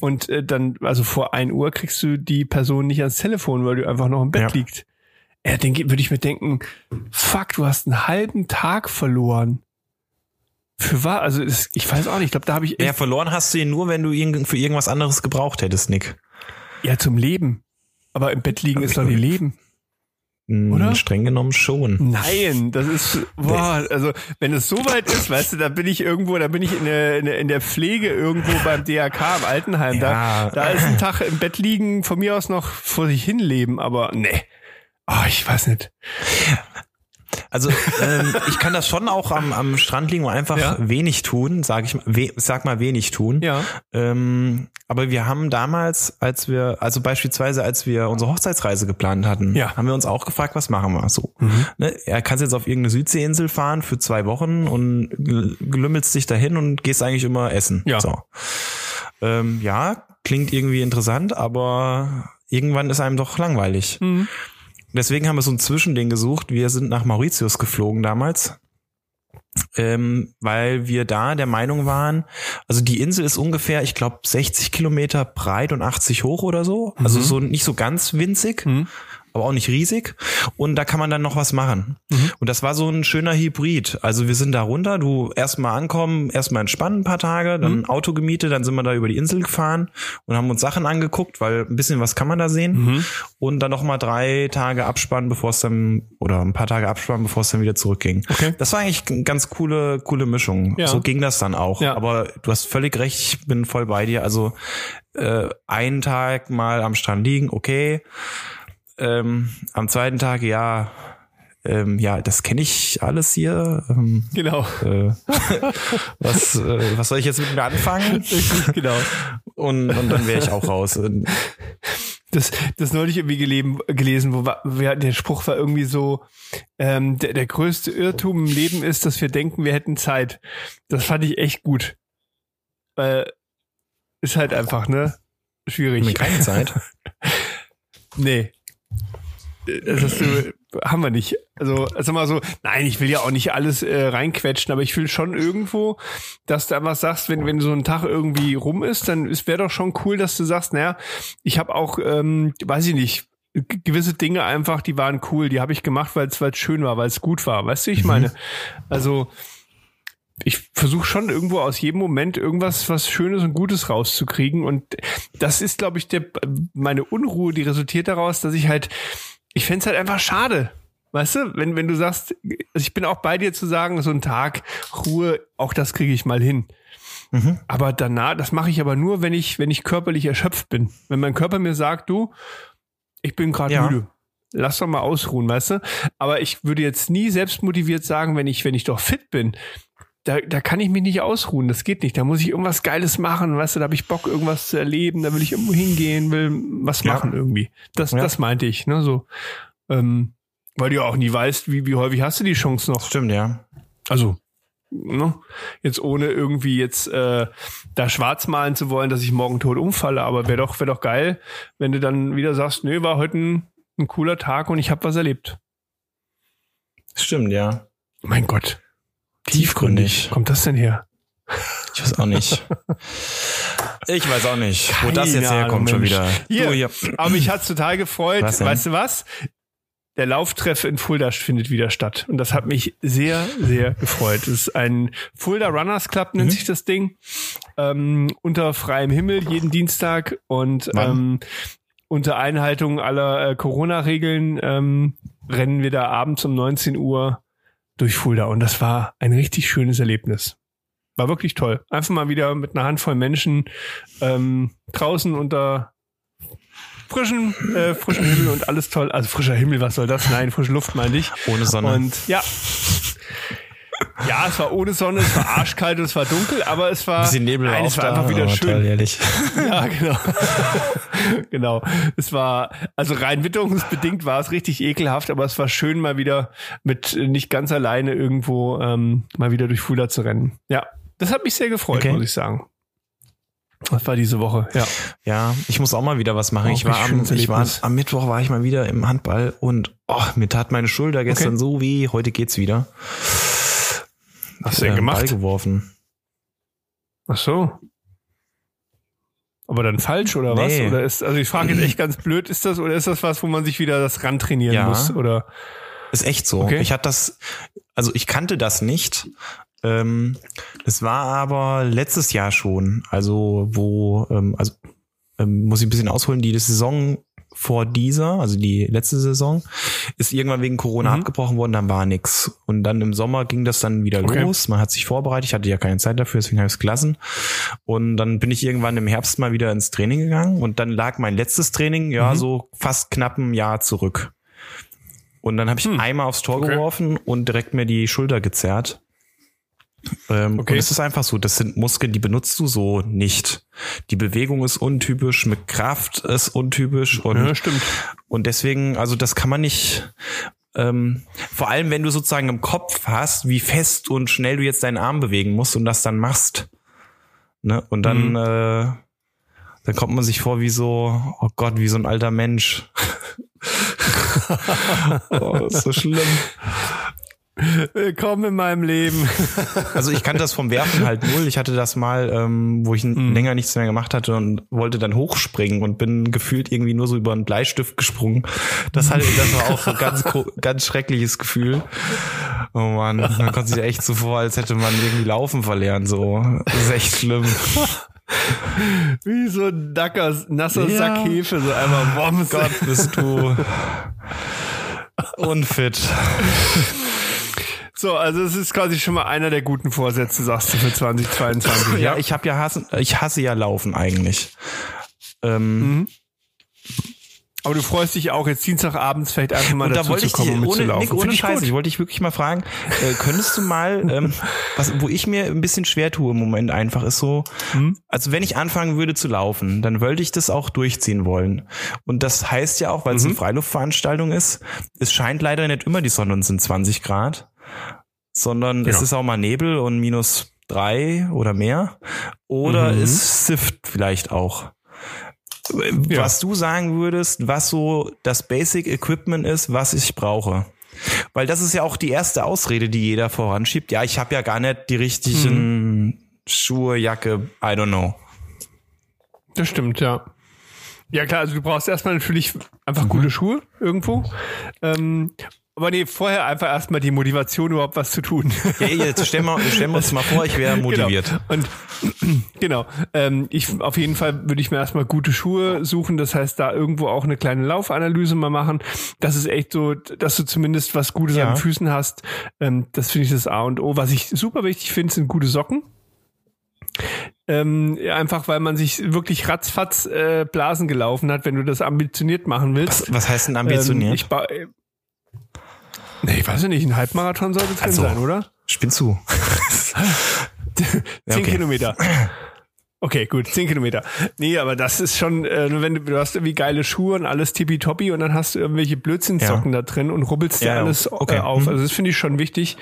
Und äh, dann, also vor ein Uhr kriegst du die Person nicht ans Telefon, weil du einfach noch im Bett ja. liegt. Ja, dann würde ich mir denken, fuck, du hast einen halben Tag verloren. Für was? Also es, ich weiß auch nicht. Ich glaube, da habe ich. Ja, verloren hast du ihn nur, wenn du ihn für irgendwas anderes gebraucht hättest, Nick. Ja, zum Leben. Aber im Bett liegen ist doch nicht Leben. Hm, Oder? Streng genommen schon. Nein, das ist, boah, also wenn es so weit ist, weißt du, da bin ich irgendwo, da bin ich in der, in der Pflege irgendwo beim DRK im Altenheim. Ja. Da, da ist ein Tag im Bett liegen, von mir aus noch vor sich hin leben, aber nee. Oh, ich weiß nicht. Also ähm, ich kann das schon auch am, am Strand liegen und einfach ja. wenig tun, sage ich we, sag mal wenig tun. Ja. Ähm, aber wir haben damals, als wir, also beispielsweise, als wir unsere Hochzeitsreise geplant hatten, ja. haben wir uns auch gefragt, was machen wir so. Mhm. Ne, er kannst jetzt auf irgendeine Südseeinsel fahren für zwei Wochen und gelümmelst dich dahin und gehst eigentlich immer essen. Ja. So. Ähm, ja, klingt irgendwie interessant, aber irgendwann ist einem doch langweilig. Mhm. Deswegen haben wir so ein Zwischending gesucht. Wir sind nach Mauritius geflogen damals ähm, weil wir da der Meinung waren, also die Insel ist ungefähr, ich glaube, 60 Kilometer breit und 80 hoch oder so. Also mhm. so nicht so ganz winzig. Mhm aber auch nicht riesig. Und da kann man dann noch was machen. Mhm. Und das war so ein schöner Hybrid. Also wir sind da runter, du erstmal ankommen, erstmal entspannen ein paar Tage, dann mhm. Auto gemietet, dann sind wir da über die Insel gefahren und haben uns Sachen angeguckt, weil ein bisschen was kann man da sehen. Mhm. Und dann nochmal drei Tage abspannen, bevor es dann, oder ein paar Tage abspannen, bevor es dann wieder zurückging. Okay. Das war eigentlich eine ganz coole, coole Mischung. Ja. So ging das dann auch. Ja. Aber du hast völlig recht, ich bin voll bei dir. Also äh, einen Tag mal am Strand liegen, okay ähm, am zweiten Tag, ja, ähm, ja, das kenne ich alles hier. Ähm, genau. Äh, was, äh, was soll ich jetzt mit mir anfangen? genau. Und, und dann wäre ich auch raus. Das, das neulich irgendwie gelesen, gelesen wo wir, der Spruch war irgendwie so, ähm, der, der größte Irrtum im Leben ist, dass wir denken, wir hätten Zeit. Das fand ich echt gut. Weil ist halt einfach, ne? Schwierig. Keine Zeit. nee das du, haben wir nicht. Also, also mal so, nein, ich will ja auch nicht alles äh, reinquetschen, aber ich will schon irgendwo, dass du einfach sagst, wenn, wenn so ein Tag irgendwie rum ist, dann wäre doch schon cool, dass du sagst, naja, ich habe auch, ähm, weiß ich nicht, gewisse Dinge einfach, die waren cool, die habe ich gemacht, weil es schön war, weil es gut war. Weißt du, ich mhm. meine, also ich versuche schon irgendwo aus jedem Moment irgendwas was Schönes und Gutes rauszukriegen. Und das ist, glaube ich, der, meine Unruhe, die resultiert daraus, dass ich halt ich fände es halt einfach schade. Weißt du, wenn, wenn du sagst, also ich bin auch bei dir zu sagen, so ein Tag Ruhe, auch das kriege ich mal hin. Mhm. Aber danach, das mache ich aber nur, wenn ich, wenn ich körperlich erschöpft bin. Wenn mein Körper mir sagt, du, ich bin gerade ja. müde. Lass doch mal ausruhen, weißt du? Aber ich würde jetzt nie selbst motiviert sagen, wenn ich, wenn ich doch fit bin, da, da kann ich mich nicht ausruhen. Das geht nicht. Da muss ich irgendwas Geiles machen, weißt du, da habe ich Bock, irgendwas zu erleben, da will ich irgendwo hingehen, will was machen ja. irgendwie. Das, ja. das meinte ich, ne? So. Ähm, weil du ja auch nie weißt, wie, wie häufig hast du die Chance noch. Stimmt, ja. Also, ne? Jetzt ohne irgendwie jetzt äh, da schwarz malen zu wollen, dass ich morgen tot umfalle, aber wäre doch, wäre doch geil, wenn du dann wieder sagst, nö, war heute ein, ein cooler Tag und ich habe was erlebt. Stimmt, ja. Mein Gott. Tiefgründig. Kommt das denn her? Ich weiß auch nicht. Ich weiß auch nicht, Keine wo das jetzt herkommt Mensch. schon wieder. Hier, hier. Aber mich hat's total gefreut. Weißt du was? Der Lauftreff in Fulda findet wieder statt. Und das hat mich sehr, sehr gefreut. Es ist ein Fulda Runners Club, nennt mhm. sich das Ding. Ähm, unter freiem Himmel jeden Dienstag und ähm, unter Einhaltung aller äh, Corona-Regeln ähm, rennen wir da abends um 19 Uhr durch Fulda und das war ein richtig schönes Erlebnis. War wirklich toll. Einfach mal wieder mit einer Handvoll Menschen ähm, draußen unter frischen, äh, frischen Himmel und alles toll. Also frischer Himmel, was soll das? Nein, frische Luft meine ich. Ohne Sonne. Und ja, ja, es war ohne Sonne, es war arschkalt und es war dunkel, aber es war, Bisschen Nebel nein, es war einfach wieder schön. Toll, ehrlich. ja, genau. genau. Es war, also rein witterungsbedingt war es richtig ekelhaft, aber es war schön mal wieder mit nicht ganz alleine irgendwo ähm, mal wieder durch Fulda zu rennen. Ja, das hat mich sehr gefreut, okay. muss ich sagen. Das war diese Woche, ja. Ja, ich muss auch mal wieder was machen. Auch ich war am, ich war, am Mittwoch war ich mal wieder im Handball und oh, mir tat meine Schulter gestern okay. so weh, heute geht's wieder. Was hast du denn gemacht? Ball geworfen. Ach so. Aber dann falsch oder was? Nee. Oder ist, also ich frage jetzt echt ganz blöd, ist das oder ist das was, wo man sich wieder das ran trainieren ja. muss? Oder? Ist echt so. Okay. Ich hatte das, also ich kannte das nicht. Ähm, das war aber letztes Jahr schon, also wo, ähm, also ähm, muss ich ein bisschen ausholen, die Saison vor dieser, also die letzte Saison, ist irgendwann wegen Corona mhm. abgebrochen worden, dann war nix. Und dann im Sommer ging das dann wieder okay. los. Man hat sich vorbereitet, ich hatte ja keine Zeit dafür, deswegen habe ich es gelassen. Und dann bin ich irgendwann im Herbst mal wieder ins Training gegangen und dann lag mein letztes Training ja mhm. so fast knapp ein Jahr zurück. Und dann habe ich hm. einmal aufs Tor okay. geworfen und direkt mir die Schulter gezerrt. Ähm, okay. Und es ist einfach so, das sind Muskeln, die benutzt du so nicht. Die Bewegung ist untypisch, mit Kraft ist untypisch und, ja, stimmt. und deswegen, also das kann man nicht, ähm, vor allem wenn du sozusagen im Kopf hast, wie fest und schnell du jetzt deinen Arm bewegen musst und das dann machst. Ne? Und dann, mhm. äh, dann kommt man sich vor wie so, oh Gott, wie so ein alter Mensch. oh, ist so schlimm. Willkommen in meinem Leben. Also ich kannte das vom Werfen halt null. Ich hatte das mal, ähm, wo ich mm. länger nichts mehr gemacht hatte und wollte dann hochspringen und bin gefühlt irgendwie nur so über einen Bleistift gesprungen. Das halt, das war auch so ganz, ganz schreckliches Gefühl. Oh man, man kommt sich echt so vor, als hätte man irgendwie Laufen verlernt. So, das ist echt schlimm. Wie so ein nacker, nasser ja. Sack Hefe, so einmal, boah, Gott, bist du unfit. So, also es ist quasi schon mal einer der guten Vorsätze, sagst du, für 2022. ja, ja ich habe ja hassen, ich hasse ja Laufen eigentlich. Ähm, mhm. Aber du freust dich auch jetzt Dienstagabends vielleicht einfach mal und dazu da wollte zu kommen, ich, um ohne, Nick, ohne Scheiß, ich wollte dich wirklich mal fragen, äh, könntest du mal, ähm, was, wo ich mir ein bisschen schwer tue im Moment einfach, ist so, mhm. also wenn ich anfangen würde zu laufen, dann wollte ich das auch durchziehen wollen. Und das heißt ja auch, weil es mhm. eine Freiluftveranstaltung ist, es scheint leider nicht immer die Sonne und sind 20 Grad sondern ja. es ist auch mal Nebel und minus drei oder mehr. Oder mhm. es sift vielleicht auch. Ja. Was du sagen würdest, was so das Basic Equipment ist, was ich brauche. Weil das ist ja auch die erste Ausrede, die jeder voranschiebt. Ja, ich habe ja gar nicht die richtigen mhm. Schuhe, Jacke, I don't know. Das stimmt, ja. Ja klar, also du brauchst erstmal natürlich einfach mhm. gute Schuhe irgendwo. Ähm, aber nee, vorher einfach erstmal die Motivation, überhaupt was zu tun. Ja, jetzt stellen wir, stellen wir uns mal vor, ich wäre genau. motiviert. Genau. Und genau, ähm, ich auf jeden Fall würde ich mir erstmal gute Schuhe suchen. Das heißt, da irgendwo auch eine kleine Laufanalyse mal machen. Das ist echt so, dass du zumindest was Gutes ja. an den Füßen hast. Ähm, das finde ich das A und O. Was ich super wichtig finde, sind gute Socken. Ähm, einfach weil man sich wirklich ratzfatz äh, Blasen gelaufen hat, wenn du das ambitioniert machen willst. Was, was heißt denn ambitioniert? Ähm, ich Nee, ich weiß nicht, ein Halbmarathon sollte drin also, sein, oder? Spinn zu. Zehn okay. Kilometer. Okay, gut, zehn Kilometer. Nee, aber das ist schon, äh, wenn du, du hast irgendwie geile Schuhe und alles tippitoppi und dann hast du irgendwelche Blödsinnsocken ja. da drin und rubbelst dir ja, alles äh, okay. auf. Mhm. Also das finde ich schon wichtig.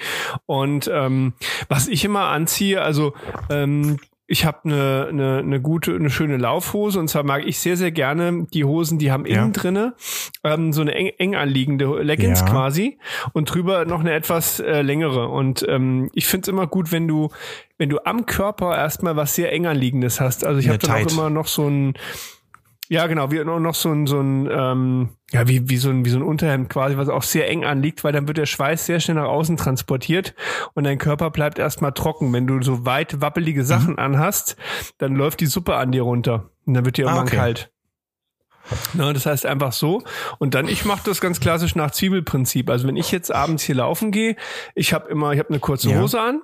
Und ähm, was ich immer anziehe, also ähm, ich habe eine, eine, eine gute, eine schöne Laufhose und zwar mag ich sehr, sehr gerne die Hosen, die haben innen ja. drinne ähm, so eine eng, eng anliegende Leggings ja. quasi und drüber noch eine etwas äh, längere. Und ähm, ich finde es immer gut, wenn du, wenn du am Körper erstmal was sehr eng anliegendes hast. Also ich habe dann auch immer noch so ein ja, genau, wie noch so ein, so ein, ähm, ja, wie, wie so ein, wie so ein Unterhemd quasi, was auch sehr eng anliegt, weil dann wird der Schweiß sehr schnell nach außen transportiert und dein Körper bleibt erstmal trocken. Wenn du so weit wappelige mhm. Sachen mhm. anhast, dann läuft die Suppe an dir runter und dann wird dir ah, irgendwann okay. kalt. Na, das heißt einfach so. Und dann, ich mache das ganz klassisch nach Zwiebelprinzip. Also wenn ich jetzt abends hier laufen gehe, ich habe immer, ich habe eine kurze Hose ja. an.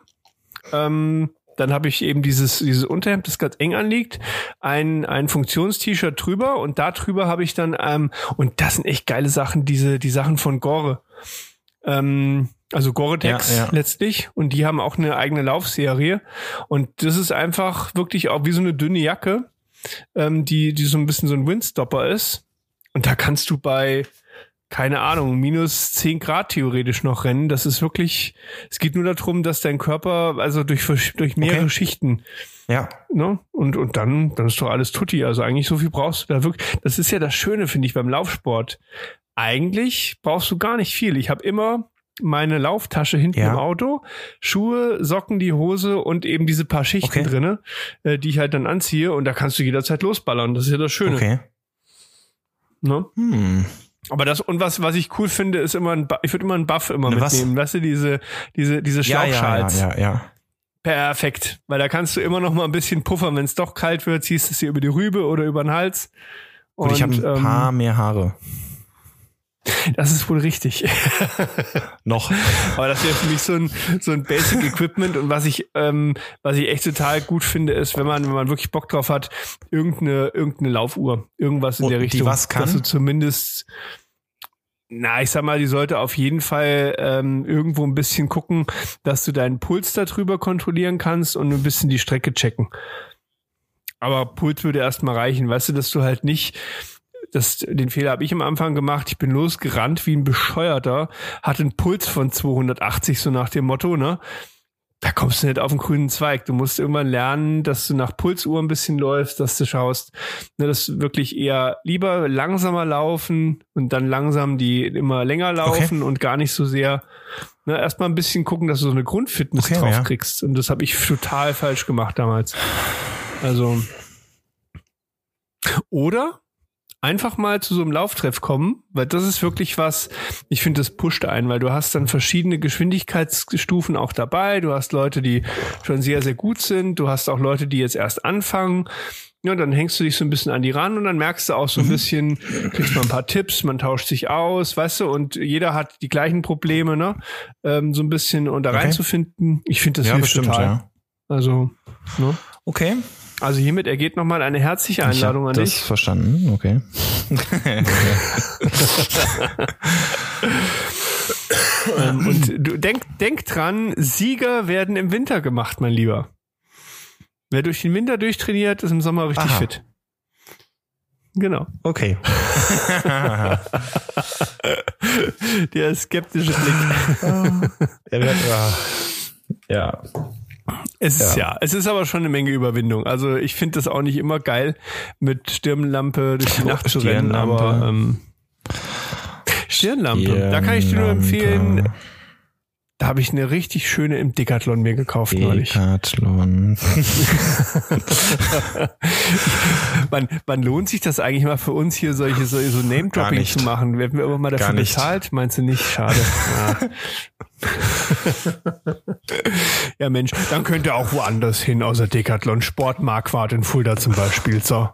Ähm, dann habe ich eben dieses, dieses Unterhemd, das ganz eng anliegt, ein, ein Funktions-T-Shirt drüber und da drüber habe ich dann, ähm, und das sind echt geile Sachen, diese, die Sachen von Gore. Ähm, also Gore-Tex ja, ja. letztlich. Und die haben auch eine eigene Laufserie. Und das ist einfach wirklich auch wie so eine dünne Jacke, ähm, die, die so ein bisschen so ein Windstopper ist. Und da kannst du bei, keine Ahnung, minus zehn Grad theoretisch noch rennen. Das ist wirklich, es geht nur darum, dass dein Körper, also durch, durch mehrere okay. Schichten. Ja. Ne? Und, und dann, dann ist doch alles tutti. Also eigentlich so viel brauchst du da wirklich. Das ist ja das Schöne, finde ich, beim Laufsport. Eigentlich brauchst du gar nicht viel. Ich habe immer meine Lauftasche hinten ja. im Auto, Schuhe, Socken, die Hose und eben diese paar Schichten okay. drinne, äh, die ich halt dann anziehe und da kannst du jederzeit losballern. Das ist ja das Schöne. Okay. Ne? Hm. Aber das und was was ich cool finde, ist immer ein ich würde immer einen Buff immer was? mitnehmen, weißt du, diese diese diese Schlauchschals. Ja, ja, ja, ja, ja. Perfekt, weil da kannst du immer noch mal ein bisschen puffern, wenn es doch kalt wird, ziehst du es dir über die Rübe oder über den Hals. Und, und ich habe ein ähm, paar mehr Haare. Das ist wohl richtig. Noch. Aber das wäre für mich so ein, so ein Basic Equipment und was ich, ähm, was ich echt total gut finde, ist, wenn man, wenn man wirklich Bock drauf hat, irgendeine, irgendeine Laufuhr, irgendwas in und der Richtung. Die was kann? Dass du zumindest, Na, ich sag mal, die sollte auf jeden Fall ähm, irgendwo ein bisschen gucken, dass du deinen Puls darüber kontrollieren kannst und ein bisschen die Strecke checken. Aber Puls würde erstmal reichen, weißt du, dass du halt nicht das, den Fehler habe ich am Anfang gemacht. Ich bin losgerannt wie ein Bescheuerter, hatte einen Puls von 280, so nach dem Motto, ne? Da kommst du nicht auf den grünen Zweig. Du musst irgendwann lernen, dass du nach Pulsuhr ein bisschen läufst, dass du schaust, ne, dass wirklich eher lieber langsamer laufen und dann langsam die immer länger laufen okay. und gar nicht so sehr. Ne, erstmal ein bisschen gucken, dass du so eine Grundfitness okay, drauf ja. kriegst. Und das habe ich total falsch gemacht damals. Also. Oder einfach mal zu so einem Lauftreff kommen, weil das ist wirklich was, ich finde, das pusht ein, weil du hast dann verschiedene Geschwindigkeitsstufen auch dabei. Du hast Leute, die schon sehr, sehr gut sind. Du hast auch Leute, die jetzt erst anfangen. Ja, dann hängst du dich so ein bisschen an die ran und dann merkst du auch so ein mhm. bisschen, kriegst mal ein paar Tipps, man tauscht sich aus, weißt du, und jeder hat die gleichen Probleme, ne? Ähm, so ein bisschen und da okay. reinzufinden. Ich finde das ja, hilft bestimmt, total. Ja. Also, ne? Okay. Also hiermit ergeht nochmal eine herzliche Einladung an das dich. Das verstanden, okay. ähm, und du denk, denk dran, Sieger werden im Winter gemacht, mein Lieber. Wer durch den Winter durchtrainiert, ist im Sommer richtig Aha. fit. Genau. Okay. Der skeptische Blick. ja. Es ist ja. ja, es ist aber schon eine Menge Überwindung. Also ich finde das auch nicht immer geil, mit Stirnlampe durch die Nacht zu rennen, aber ähm, Stirnlampe. Stirnlampe. Da kann ich dir nur empfehlen, da habe ich eine richtig schöne im Decathlon mir gekauft neulich. Decathlon. wann, wann lohnt sich das eigentlich mal für uns hier solche so, so Name-Dropping zu machen? Werden wir aber mal dafür bezahlt? Meinst du nicht? Schade. Ja. ja Mensch, dann könnt ihr auch woanders hin, außer Decathlon. Sportmarquardt in Fulda zum Beispiel. So.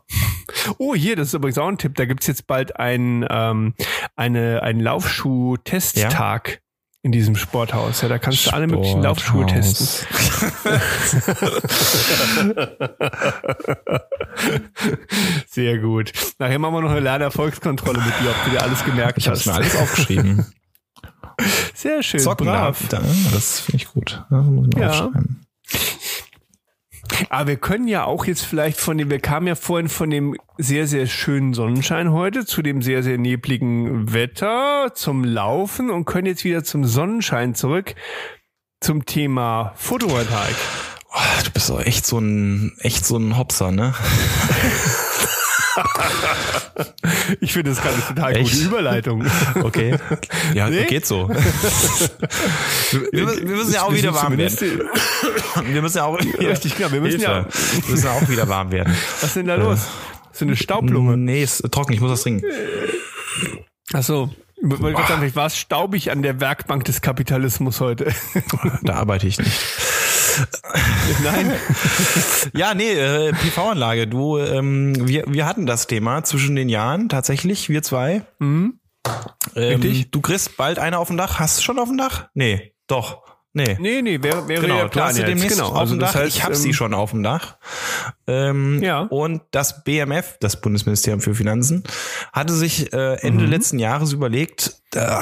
Oh, hier, das ist übrigens auch ein Tipp. Da gibt's jetzt bald ein, ähm, eine, einen Laufschuh-Testtag. Ja? In diesem Sporthaus. Ja, da kannst du alle möglichen Laufschuhe testen. Sehr gut. Nachher machen wir noch eine Lernerfolgskontrolle mit dir, ob du dir alles gemerkt ich hast. Ich habe mir alles aufgeschrieben. Sehr schön. Zocken brav. Das finde ich gut. Das muss ich ja. Aber wir können ja auch jetzt vielleicht von dem, wir kamen ja vorhin von dem sehr, sehr schönen Sonnenschein heute zu dem sehr, sehr nebligen Wetter, zum Laufen und können jetzt wieder zum Sonnenschein zurück zum Thema Photovoltaik. Oh, du bist doch echt so ein, echt so ein Hopser, ne? ich finde, das ist eine total Echt? gute Überleitung. Okay. Ja, nee? geht so. Wir, wir, müssen ja auch wieder warm werden. Wir müssen ja auch, ja, richtig klar, wir müssen ja, wir müssen auch wieder warm werden. Was ist denn da los? So eine Staublunge? Nee, ist trocken, ich muss das trinken. Ach so. Vielleicht war es staubig an der Werkbank des Kapitalismus heute. Da arbeite ich nicht. Nein. ja, nee, äh, PV-Anlage. Du, ähm, wir, wir hatten das Thema zwischen den Jahren tatsächlich, wir zwei. Mhm. Ähm, Richtig. Du kriegst bald eine auf dem Dach. Hast du schon auf dem Dach? Nee, doch. Nee. Nee, nee, wäre wäre genau, der Plan du demnächst genau. auf also dem Dach. Heißt, ich habe ähm, sie schon auf dem Dach. Ähm, ja. Und das BMF, das Bundesministerium für Finanzen, hatte sich äh, Ende mhm. letzten Jahres überlegt, äh,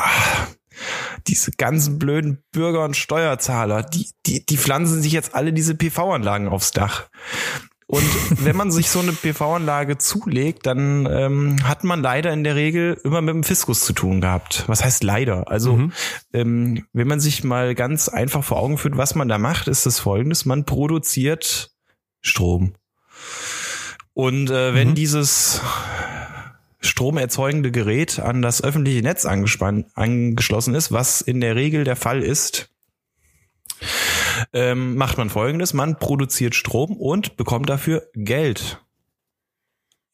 diese ganzen blöden Bürger und Steuerzahler, die, die, die pflanzen sich jetzt alle diese PV-Anlagen aufs Dach. Und wenn man sich so eine PV-Anlage zulegt, dann ähm, hat man leider in der Regel immer mit dem Fiskus zu tun gehabt. Was heißt leider? Also mhm. ähm, wenn man sich mal ganz einfach vor Augen führt, was man da macht, ist das folgendes. Man produziert Strom. Und äh, wenn mhm. dieses stromerzeugende Gerät an das öffentliche Netz angeschlossen ist, was in der Regel der Fall ist, ähm, macht man folgendes, man produziert Strom und bekommt dafür Geld.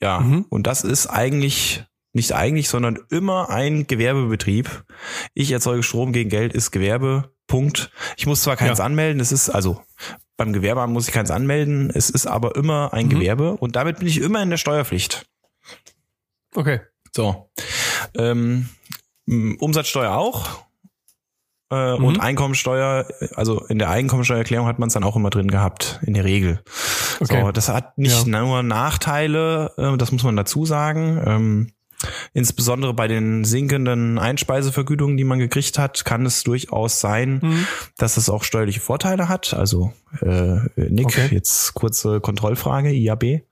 Ja, mhm. und das ist eigentlich nicht eigentlich, sondern immer ein Gewerbebetrieb. Ich erzeuge Strom gegen Geld ist Gewerbe. Punkt. Ich muss zwar keins ja. anmelden, es ist also beim Gewerbeamt muss ich keins anmelden, es ist aber immer ein mhm. Gewerbe und damit bin ich immer in der Steuerpflicht. Okay. So. Ähm, Umsatzsteuer auch. Äh, mhm. Und Einkommensteuer, also in der Einkommensteuererklärung hat man es dann auch immer drin gehabt, in der Regel. Okay. So, das hat nicht ja. nur Nachteile, äh, das muss man dazu sagen. Ähm, insbesondere bei den sinkenden Einspeisevergütungen, die man gekriegt hat, kann es durchaus sein, mhm. dass es auch steuerliche Vorteile hat. Also äh, Nick, okay. jetzt kurze Kontrollfrage, IAB.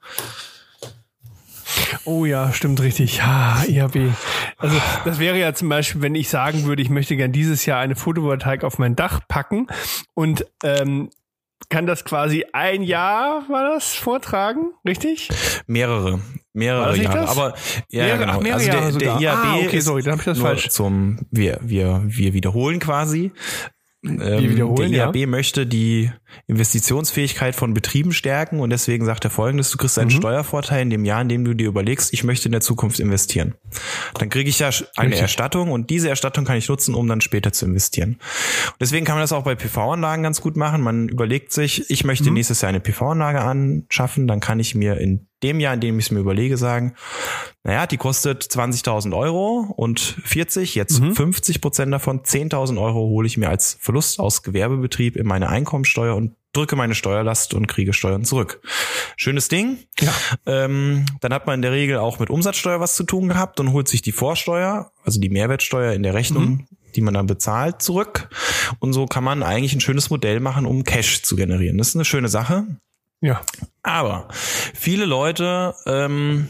Oh ja, stimmt richtig. Ja, IAB. Also das wäre ja zum Beispiel, wenn ich sagen würde, ich möchte gern dieses Jahr eine Photovoltaik auf mein Dach packen und ähm, kann das quasi ein Jahr, war das, vortragen, richtig? Mehrere, mehrere Jahre. Das? Aber ja, mehrere, genau. Ach, mehrere also der, Jahre der IAB ah, okay, ist sorry, dann hab ich das falsch. Zum, wir, wir, wir wiederholen quasi. Ähm, der IAB ja. möchte die Investitionsfähigkeit von Betrieben stärken und deswegen sagt er folgendes, du kriegst einen mhm. Steuervorteil in dem Jahr, in dem du dir überlegst, ich möchte in der Zukunft investieren. Dann kriege ich ja eine Richtig. Erstattung und diese Erstattung kann ich nutzen, um dann später zu investieren. deswegen kann man das auch bei PV-Anlagen ganz gut machen. Man überlegt sich, ich möchte mhm. nächstes Jahr eine PV-Anlage anschaffen, dann kann ich mir in dem Jahr, in dem ich es mir überlege, sagen, naja, die kostet 20.000 Euro und 40, jetzt mhm. 50 Prozent davon, 10.000 Euro hole ich mir als Verlust aus Gewerbebetrieb in meine Einkommensteuer und drücke meine Steuerlast und kriege Steuern zurück. Schönes Ding. Ja. Ähm, dann hat man in der Regel auch mit Umsatzsteuer was zu tun gehabt und holt sich die Vorsteuer, also die Mehrwertsteuer in der Rechnung, mhm. die man dann bezahlt, zurück. Und so kann man eigentlich ein schönes Modell machen, um Cash zu generieren. Das ist eine schöne Sache. Ja. Aber viele Leute, ähm,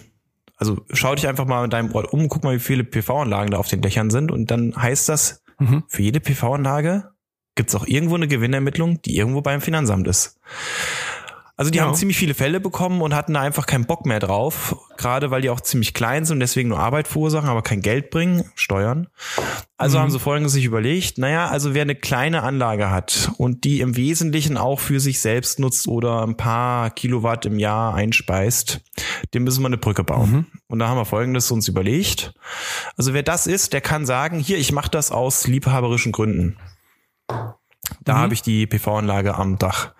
also schau dich einfach mal mit deinem Ort um, guck mal, wie viele PV-Anlagen da auf den Dächern sind und dann heißt das, mhm. für jede PV-Anlage gibt es auch irgendwo eine Gewinnermittlung, die irgendwo beim Finanzamt ist. Also die ja. haben ziemlich viele Fälle bekommen und hatten da einfach keinen Bock mehr drauf, gerade weil die auch ziemlich klein sind und deswegen nur Arbeit verursachen, aber kein Geld bringen, Steuern. Also mhm. haben sie folgendes sich überlegt, naja, also wer eine kleine Anlage hat und die im Wesentlichen auch für sich selbst nutzt oder ein paar Kilowatt im Jahr einspeist, dem müssen wir eine Brücke bauen. Mhm. Und da haben wir folgendes uns überlegt. Also wer das ist, der kann sagen, hier, ich mache das aus liebhaberischen Gründen. Da mhm. habe ich die PV-Anlage am Dach.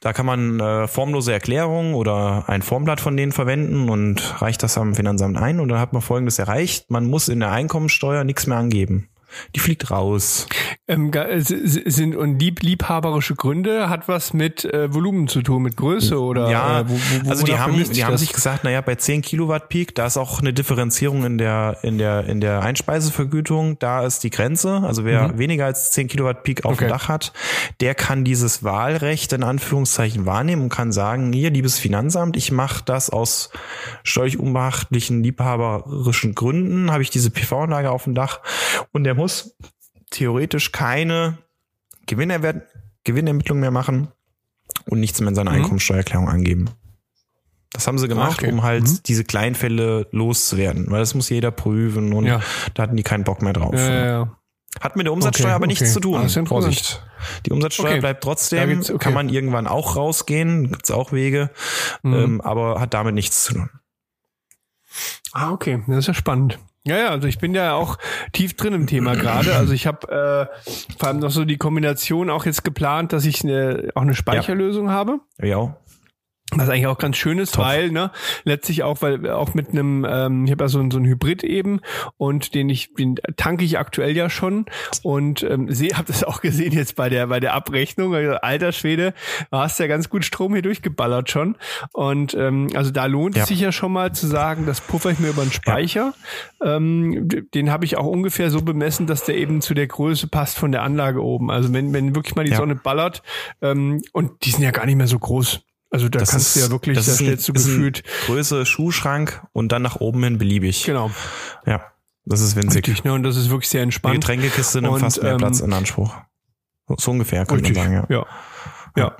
Da kann man äh, formlose Erklärungen oder ein Formblatt von denen verwenden und reicht das am Finanzamt ein und dann hat man Folgendes erreicht. Man muss in der Einkommensteuer nichts mehr angeben. Die fliegt raus. Ähm, äh, sind und lieb, liebhaberische Gründe hat was mit äh, Volumen zu tun, mit Größe oder ja, äh, wo, wo, also die haben die haben sich gesagt, naja, bei 10 Kilowatt Peak, da ist auch eine Differenzierung in der in der in der Einspeisevergütung, da ist die Grenze, also wer mhm. weniger als 10 Kilowatt Peak auf okay. dem Dach hat, der kann dieses Wahlrecht in Anführungszeichen wahrnehmen und kann sagen, hier liebes Finanzamt, ich mache das aus steuerlich unbeachtlichen liebhaberischen Gründen, habe ich diese PV-Anlage auf dem Dach und der muss theoretisch keine Gewinnerwert Gewinnermittlung mehr machen und nichts mehr in seiner mhm. Einkommensteuererklärung angeben. Das haben sie gemacht, okay. um halt mhm. diese Kleinfälle loszuwerden, weil das muss jeder prüfen und ja. da hatten die keinen Bock mehr drauf. Ja, ja, Hat mit der Umsatzsteuer okay, aber nichts okay. zu tun. Ah, Vorsicht. Die Umsatzsteuer bleibt trotzdem, kann man irgendwann auch rausgehen, gibt's auch Wege, mhm. ähm, aber hat damit nichts zu tun. Ah, okay, das ist ja spannend. Ja, ja, also ich bin ja auch tief drin im Thema gerade. Also ich habe äh, vor allem noch so die Kombination auch jetzt geplant, dass ich eine, auch eine Speicherlösung ja. habe. Ja. Was eigentlich auch ganz schön ist, Top. weil, ne, letztlich auch, weil auch mit einem, ähm, ich habe ja so, so ein Hybrid eben und den ich, den tanke ich aktuell ja schon und ähm, sehe, habe das auch gesehen jetzt bei der bei der Abrechnung. Also, alter Schwede, hast ja ganz gut Strom hier durchgeballert schon. Und ähm, also da lohnt ja. es sich ja schon mal zu sagen, das puffer ich mir über einen Speicher. Ja. Ähm, den habe ich auch ungefähr so bemessen, dass der eben zu der Größe passt von der Anlage oben. Also wenn, wenn wirklich mal die ja. Sonne ballert, ähm, und die sind ja gar nicht mehr so groß. Also da das kannst du ja wirklich, das da ist stellst du gefühlt. Größe Schuhschrank und dann nach oben hin beliebig. Genau. Ja. Das ist winzig. Richtig, ne? Und das ist wirklich sehr entspannt. Die Getränkekiste nimmt und, fast mehr ähm, Platz in Anspruch. So ungefähr, könnte man sagen, ja. ja. Ja.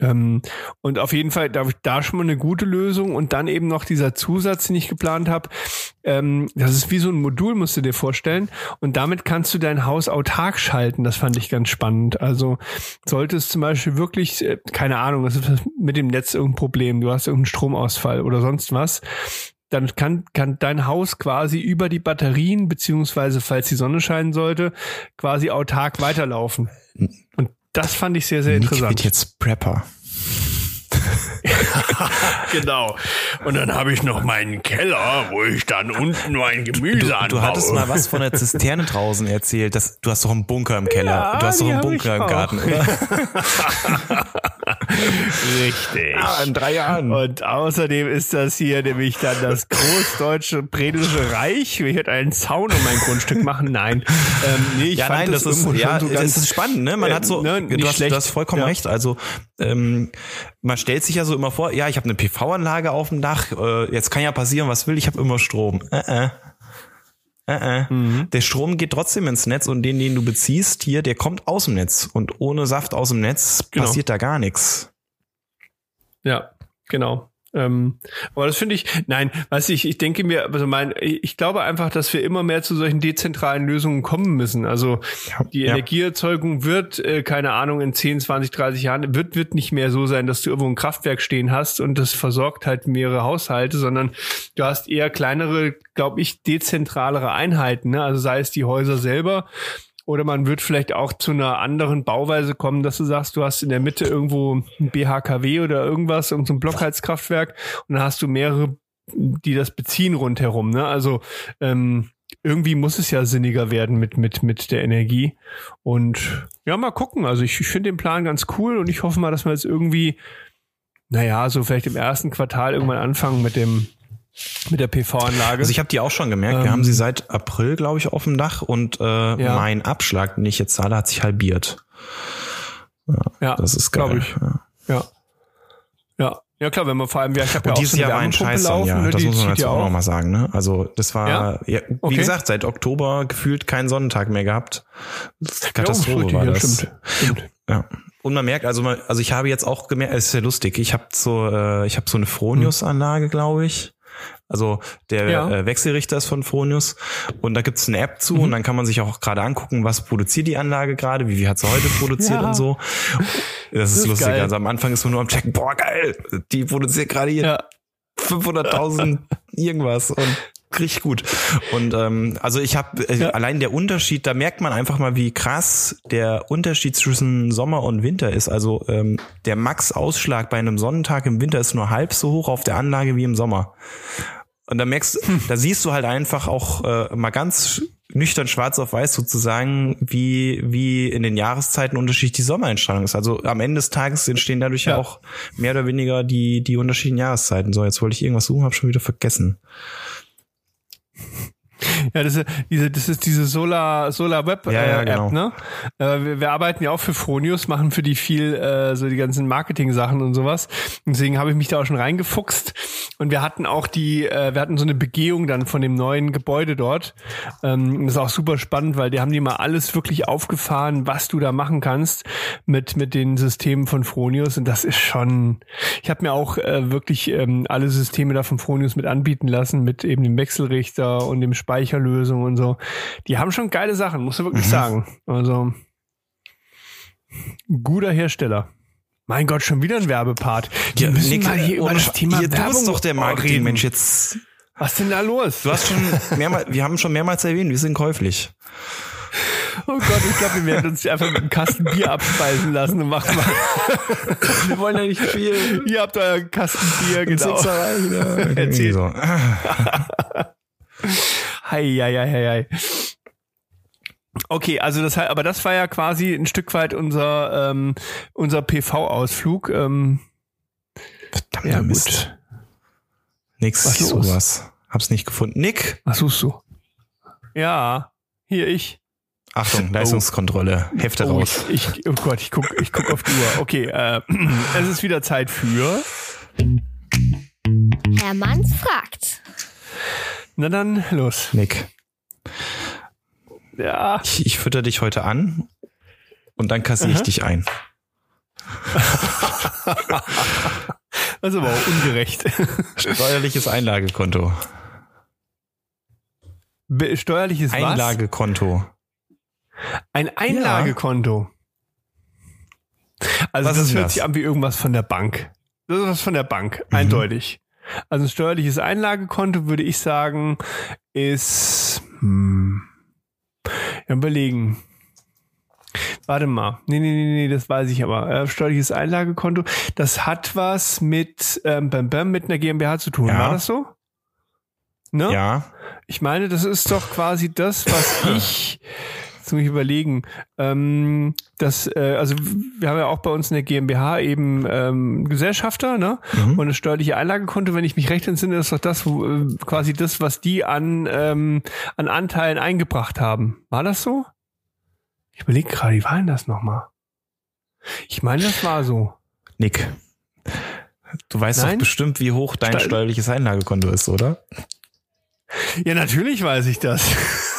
Ähm, und auf jeden Fall da, da schon mal eine gute Lösung und dann eben noch dieser Zusatz, den ich geplant habe. Ähm, das ist wie so ein Modul, musst du dir vorstellen. Und damit kannst du dein Haus autark schalten. Das fand ich ganz spannend. Also sollte es zum Beispiel wirklich, äh, keine Ahnung, es ist mit dem Netz irgendein Problem, du hast irgendeinen Stromausfall oder sonst was, dann kann, kann dein Haus quasi über die Batterien, beziehungsweise falls die Sonne scheinen sollte, quasi autark weiterlaufen. Und das fand ich sehr, sehr Nick interessant. wird jetzt Prepper. genau. Und dann habe ich noch meinen Keller, wo ich dann unten mein Gemüse du, anbaue. Du hattest mal was von der Zisterne draußen erzählt. Das, du hast doch einen Bunker im Keller. Ja, du hast doch einen Bunker im Garten, oder? Richtig. Ah, in drei Jahren. Und außerdem ist das hier nämlich dann das großdeutsche Prädische Reich. Ich hätte einen Zaun um mein Grundstück machen. Nein. Ähm, nee, ich ja, fand nein, das, das, ist, ja, so ganz, ist spannend, ne? Man äh, hat so, ne, du, hast, du hast vollkommen Ja. recht. Also ähm, man stellt sich ja so immer vor, ja, ich habe eine PV-Anlage auf dem Dach, äh, jetzt kann ja passieren, was will, ich habe immer Strom. Äh, äh. Äh, äh. Mhm. Der Strom geht trotzdem ins Netz und den, den du beziehst hier, der kommt aus dem Netz. Und ohne Saft aus dem Netz Genau. passiert da gar nichts. Ja, genau. Ähm, aber das finde ich, nein, weißt du, ich, ich denke mir, also mein, ich glaube einfach, dass wir immer mehr zu solchen dezentralen Lösungen kommen müssen. Also die ja. Energieerzeugung wird, äh, keine Ahnung, in 10, 20, 30 Jahren, wird, wird nicht mehr so sein, dass du irgendwo ein Kraftwerk stehen hast und das versorgt halt mehrere Haushalte, sondern du hast eher kleinere, glaube ich, dezentralere Einheiten, ne? Also sei es die Häuser selber, oder man wird vielleicht auch zu einer anderen Bauweise kommen, dass du sagst, du hast in der Mitte irgendwo ein BHKW oder irgendwas, irgendein so Blockheizkraftwerk und dann hast du mehrere, die das beziehen rundherum. Ne? Also ähm, irgendwie muss es ja sinniger werden mit, mit, mit der Energie. Und ja, mal gucken. Also ich, ich finde den Plan ganz cool und ich hoffe mal, dass wir jetzt irgendwie, naja, so vielleicht im ersten Quartal irgendwann anfangen mit dem mit der PV-Anlage. Also ich habe die auch schon gemerkt. Wir Ähm. haben sie seit April, glaube ich, auf dem Dach und äh, mein Abschlag, den ich jetzt zahle, hat sich halbiert. ja, Das ist glaube ich. Ja. Ja. Ja. Ja klar, wenn man vor allem, ja, ich habe ja auch dieses Jahr war ein Scheiß, laufen, ja, ne, das muss man jetzt ja auch auch. nochmal sagen. Ne? Also das war, Ja? ja? wie Okay. gesagt, seit Oktober gefühlt kein Sonnentag mehr gehabt. Katastrophe richtig, war ja, das. Stimmt, stimmt. Ja. Und man merkt, also man, also ich habe jetzt auch gemerkt, es ist ja lustig, ich habe so, äh, ich habe so eine Fronius-Anlage, glaube ich. Also der Ja. äh, Wechselrichter ist von Fronius und da gibt's eine App zu Mhm. und dann kann man sich auch gerade angucken, was produziert die Anlage gerade, wie viel hat sie heute produziert Ja. und so. Das ist, ist lustig. geil. Also am Anfang ist man nur am checken, boah geil, die produziert gerade hier Ja. 500.000 irgendwas und richtig gut. Und ähm, also ich habe äh, Ja. allein der Unterschied, da merkt man einfach mal, wie krass der Unterschied zwischen Sommer und Winter ist. Also ähm, der Max-Ausschlag bei einem Sonnentag im Winter ist nur halb so hoch auf der Anlage wie im Sommer. Und da merkst, da siehst du halt einfach auch äh, mal ganz nüchtern schwarz auf weiß sozusagen, wie, wie in den Jahreszeiten unterschiedlich die Sommerentstrahlung ist. Also am Ende des Tages entstehen dadurch ja, Ja. auch mehr oder weniger die, die unterschiedlichen Jahreszeiten. So, jetzt wollte ich irgendwas suchen, habe schon wieder vergessen. Ja, das ist diese, das ist diese Solar, Solar Web Ja, ja, äh, genau. App, ne? Äh, wir, wir arbeiten ja auch für Fronius, machen für die viel äh, so die ganzen Marketing-Sachen und sowas. Deswegen habe ich mich da auch schon reingefuchst. Und wir hatten auch die, äh, wir hatten so eine Begehung dann von dem neuen Gebäude dort. Ähm, das ist auch super spannend, weil die haben die mal alles wirklich aufgefahren, was du da machen kannst mit mit den Systemen von Fronius. Und das ist schon. Ich habe mir auch äh, wirklich ähm, alle Systeme da von Fronius mit anbieten lassen, mit eben dem Wechselrichter und dem Speicherlösung und so. Die haben schon geile Sachen, muss man wirklich Mhm. sagen. Also guter Hersteller. Mein Gott, schon wieder ein Werbepart. Wir Ja, müssen Nick, mal hier über das Thema hier, du Werbung bist doch der reden. Marketingmensch jetzt. Was ist denn da los? Du hast schon mehrmals, wir haben schon mehrmals erwähnt, wir sind käuflich. Oh Gott, ich glaube, wir werden uns einfach mit einem Kasten Bier abspeisen lassen und machen mal. Wir wollen ja nicht viel. Ihr habt euren Kasten Bier, genau. Erzähl. Erzähl. So. Hei, hei, hei, hei. Okay, also das heißt, aber das war ja quasi ein Stück weit unser ähm, unser PV-Ausflug. Ähm, Verdammt, ja Mist. gut. Nix, Was sowas. Hab's nicht gefunden. Nick! Was suchst du? Ja, hier ich. Achtung, Leistungskontrolle. Hefte Oh, raus. ich, ich, oh Gott, ich guck, ich guck auf die Uhr. Okay, äh, es ist wieder Zeit für. Herr Manns fragt. Na dann los. Nick, Ja. ich, ich fütter dich heute an und dann kassiere ich dich ein. Das ist aber auch ungerecht. Steuerliches Einlagekonto. Be- Steuerliches was? Einlagekonto. Ein Einlagekonto. Also Was das hört das? sich an wie irgendwas von der Bank. Das ist was von der Bank, Mhm. eindeutig. Also ein steuerliches Einlagekonto würde ich sagen, ist hm, ja, überlegen. Warte mal. Nee, nee, nee, nee, das weiß ich aber. Äh, steuerliches Einlagekonto, das hat was mit, ähm, bam, bam, mit einer GmbH zu tun. Ja. War das so? Ne? Ja. Ich meine, das ist doch quasi das, was ich Jetzt muss ich überlegen. Ähm, das, äh, also wir haben ja auch bei uns in der GmbH eben ähm, Gesellschafter, ne? Mhm. Und das steuerliche Einlagekonto, wenn ich mich recht entsinne, ist doch das, wo, äh, quasi das, was die an, ähm, an Anteilen eingebracht haben. War das so? Ich überlege gerade, wie war denn das nochmal? Ich meine, das war so. Nick. Du weißt Nein? doch bestimmt, wie hoch dein Ste steuerliches Einlagekonto ist, oder? Ja, natürlich weiß ich das.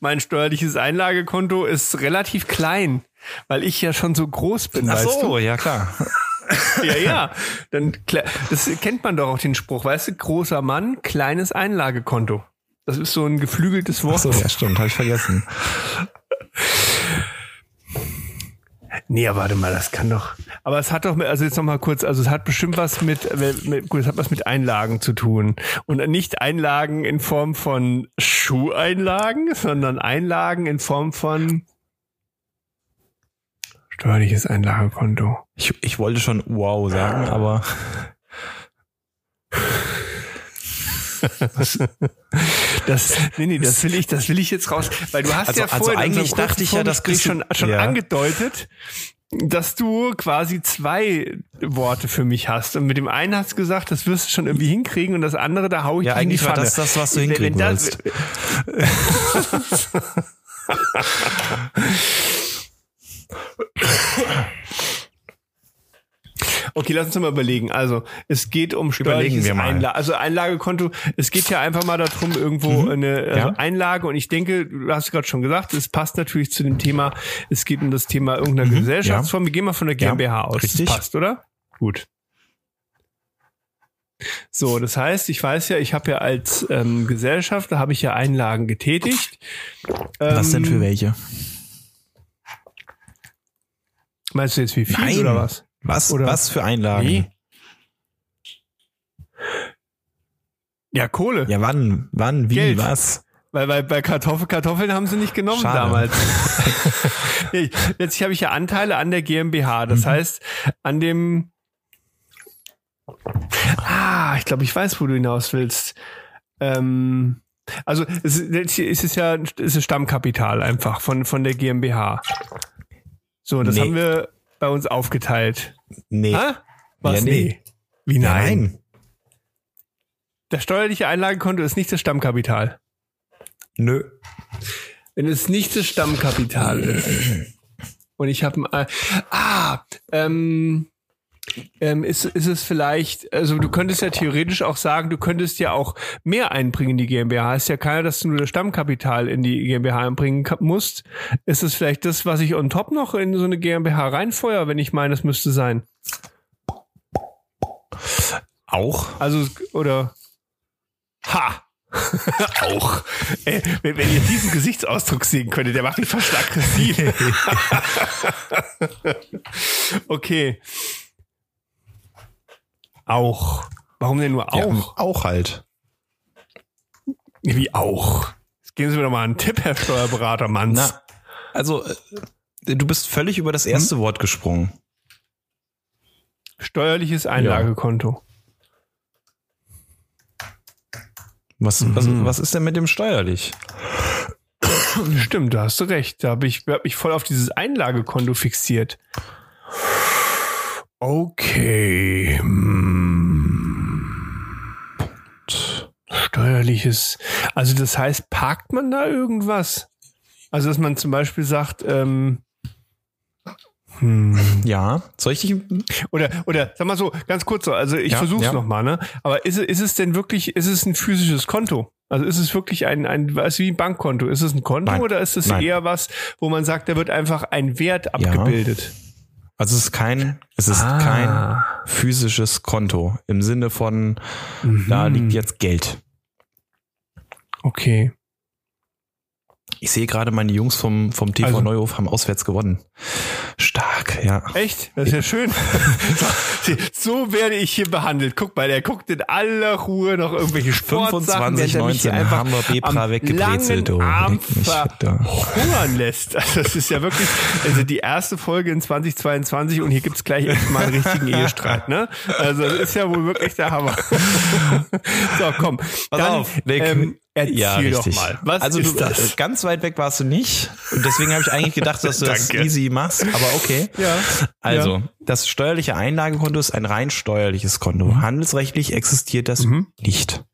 mein steuerliches Einlagekonto ist relativ klein, weil ich ja schon so groß bin. Ach so, du? ja klar. ja, ja. Dann, das kennt man doch auch den Spruch, weißt du, großer Mann, kleines Einlagekonto. Das ist so ein geflügeltes Wort. Ach so, ja, stimmt, habe ich vergessen. Nee, aber warte mal, das kann doch. Aber es hat doch, also jetzt noch mal kurz, also es hat bestimmt was mit, mit gut, es hat was mit Einlagen zu tun und nicht Einlagen in Form von Schuheinlagen, sondern Einlagen in Form von steuerliches Einlagekonto. Ich, ich wollte schon wow sagen, aber das, nee, nee, das will ich, das will ich jetzt raus, weil du hast also, ja vorher also eigentlich dachte ich ja, das schon, schon ja. angedeutet, dass du quasi zwei Worte für mich hast. Und mit dem einen hast du gesagt, das wirst du schon irgendwie hinkriegen und das andere, da hau ich ja, eigentlich war das das, was du hinkriegen wenn willst. Okay, lass uns mal überlegen. Also, es geht um steuerliches Einlage. Also Einlagekonto, es geht ja einfach mal darum, irgendwo mhm. eine also ja. Einlage. Und ich denke, du hast gerade schon gesagt, es passt natürlich zu dem Thema, es geht um das Thema irgendeiner mhm. Gesellschaftsform. Wir gehen mal von der GmbH ja, aus. Richtig. Das passt, oder? Gut. So, das heißt, ich weiß ja, ich habe ja als ähm, Gesellschafter habe ich ja Einlagen getätigt. Ähm, was denn für ähm, welche? Meinst du jetzt wie viel Nein. oder was? Was, Oder was für Einlagen? Wie? Ja, Kohle. Ja, wann, wann, wie, Geld. was? Weil, weil bei Kartoffel, Kartoffeln haben sie nicht genommen Schade. damals. Letztlich habe ich ja Anteile an der GmbH. Das mhm. heißt, an dem. Ah, ich glaube, ich weiß, wo du hinaus willst. Ähm, also es ist, es ist ja es ist Stammkapital einfach von, von der GmbH. So, das nee. haben wir bei uns aufgeteilt. Nee. Ha? Was? Ja, nee. Wie nein? nein? Das steuerliche Einlagekonto ist nicht das Stammkapital. Nö. Wenn es nicht das Stammkapital ist. Und ich habe äh, ah, ähm, ähm, ist, ist es vielleicht, also du könntest ja theoretisch auch sagen, du könntest ja auch mehr einbringen in die GmbH. Ist ja keiner, dass du nur das Stammkapital in die GmbH einbringen musst. Ist es vielleicht das, was ich on top noch in so eine GmbH reinfeuer, wenn ich meine, es müsste sein? Auch? Also, oder? Ha! auch. Ey, wenn, wenn, ihr diesen Gesichtsausdruck sehen könntet, der macht mich fast aggressiv. okay. Auch. Warum denn nur auch? Ja, auch halt. Wie auch? Jetzt geben Sie mir doch mal einen Tipp, Herr Steuerberater Manns. Na, also, äh, du bist völlig über das erste hm? Wort gesprungen. Steuerliches Einlagekonto. Was, mhm. was, was ist denn mit dem steuerlich? Stimmt, da hast du recht. Da habe ich, hab mich voll auf dieses Einlagekonto fixiert. Okay. Hm. Steuerliches. Also das heißt, parkt man da irgendwas? Also dass man zum Beispiel sagt, ähm, hm. Ja, soll ich dich? Oder, oder sag mal so, ganz kurz so, also ich ja, versuch's ja. nochmal, ne? Aber ist, ist es denn wirklich, ist es ein physisches Konto? Also ist es wirklich ein, ein was wie ein Bankkonto? Ist es ein Konto Nein. oder ist es Nein. eher was, wo man sagt, da wird einfach ein Wert abgebildet? Ja. Also es ist kein, es ist ah. kein physisches Konto im Sinne von, mhm. da liegt jetzt Geld. Okay. Ich sehe gerade, meine Jungs vom, vom TV also, Neuhof haben auswärts gewonnen. Stark, ja. Echt? Das ist ja, schön. so werde ich hier behandelt. Guck mal, der guckt in aller Ruhe noch irgendwelche Sportsachen, 25, 19 einfach Hammer Bebra weggebrezelt. Oh, Arm verhungern lässt. Also das ist ja wirklich, also die erste Folge in 2022 und hier gibt's gleich echt mal einen richtigen Ehestreit, ne? Also das ist ja wohl wirklich der Hammer. so, komm. Pass dann, auf, Nick. Ähm, Erzähl ja, richtig. doch mal. Was also du, das? ganz weit weg warst du nicht. Und deswegen habe ich eigentlich gedacht, dass du das easy machst. Aber okay. Ja. Also, ja. das steuerliche Einlagekonto ist ein rein steuerliches Konto. Mhm. Handelsrechtlich existiert das mhm. nicht.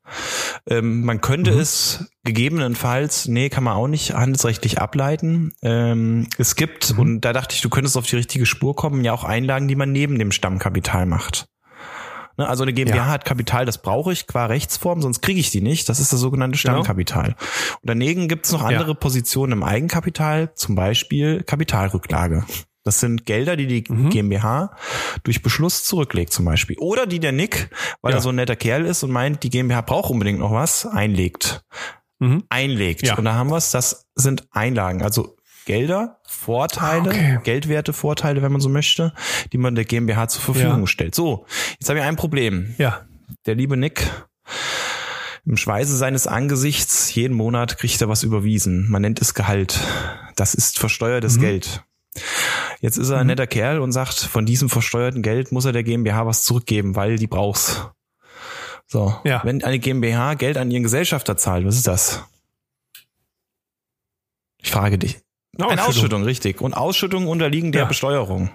Ähm, man könnte mhm. es gegebenenfalls, nee, kann man auch nicht handelsrechtlich ableiten. Ähm, es gibt, mhm. und da dachte ich, du könntest auf die richtige Spur kommen, ja auch Einlagen, die man neben dem Stammkapital macht. Ne, also eine GmbH ja. hat Kapital, das brauche ich qua Rechtsform, sonst kriege ich die nicht. Das ist das sogenannte genau. Stammkapital. Genau. Und daneben gibt es noch andere ja. Positionen im Eigenkapital, zum Beispiel Kapitalrücklage. Das sind Gelder, die die mhm. GmbH durch Beschluss zurücklegt zum Beispiel. Oder die der Nick, weil ja. er so ein netter Kerl ist und meint, die GmbH braucht unbedingt noch was, einlegt. Mhm. Einlegt. Und da haben wir es, das sind Einlagen. Also Gelder, Vorteile, okay. Geldwerte, Vorteile, wenn man so möchte, die man der GmbH zur Verfügung ja. stellt. So, jetzt habe ich ein Problem. Ja. Der liebe Nick im Schweiße seines Angesichts jeden Monat kriegt er was überwiesen. Man nennt es Gehalt. Das ist versteuertes mhm. Geld. Jetzt ist er ein mhm. netter Kerl und sagt, von diesem versteuerten Geld muss er der GmbH was zurückgeben, weil die brauchst. So, ja. wenn eine GmbH Geld an ihren Gesellschafter zahlt, was ist das? Ich frage dich. Eine Ausschüttung. Richtig. Und Ausschüttungen unterliegen der ja. Besteuerung.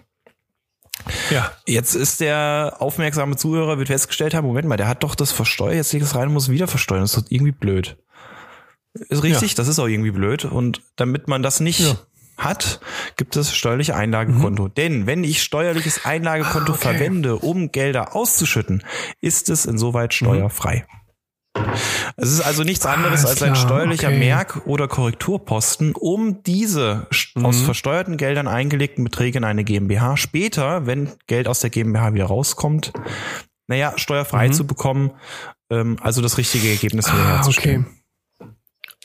Ja. Jetzt ist der aufmerksame Zuhörer, wird festgestellt haben, Moment mal, der hat doch das versteuert, jetzt legt es rein und muss wieder versteuern. Das ist irgendwie blöd. Ist richtig, ja. das ist auch irgendwie blöd. Und damit man das nicht ja. hat, gibt es steuerliche Einlagekonto. Mhm. Denn wenn ich steuerliches Einlagekonto ah, okay. verwende, um Gelder auszuschütten, ist es insoweit mhm. steuerfrei. Mhm. Es ist also nichts anderes ah, als ein steuerlicher okay. Merk- oder Korrekturposten, um diese mhm. aus versteuerten Geldern eingelegten Beträge in eine GmbH später, wenn Geld aus der GmbH wieder rauskommt, naja, steuerfrei mhm. zu bekommen, ähm, also das richtige Ergebnis ah, herzustellen. Okay.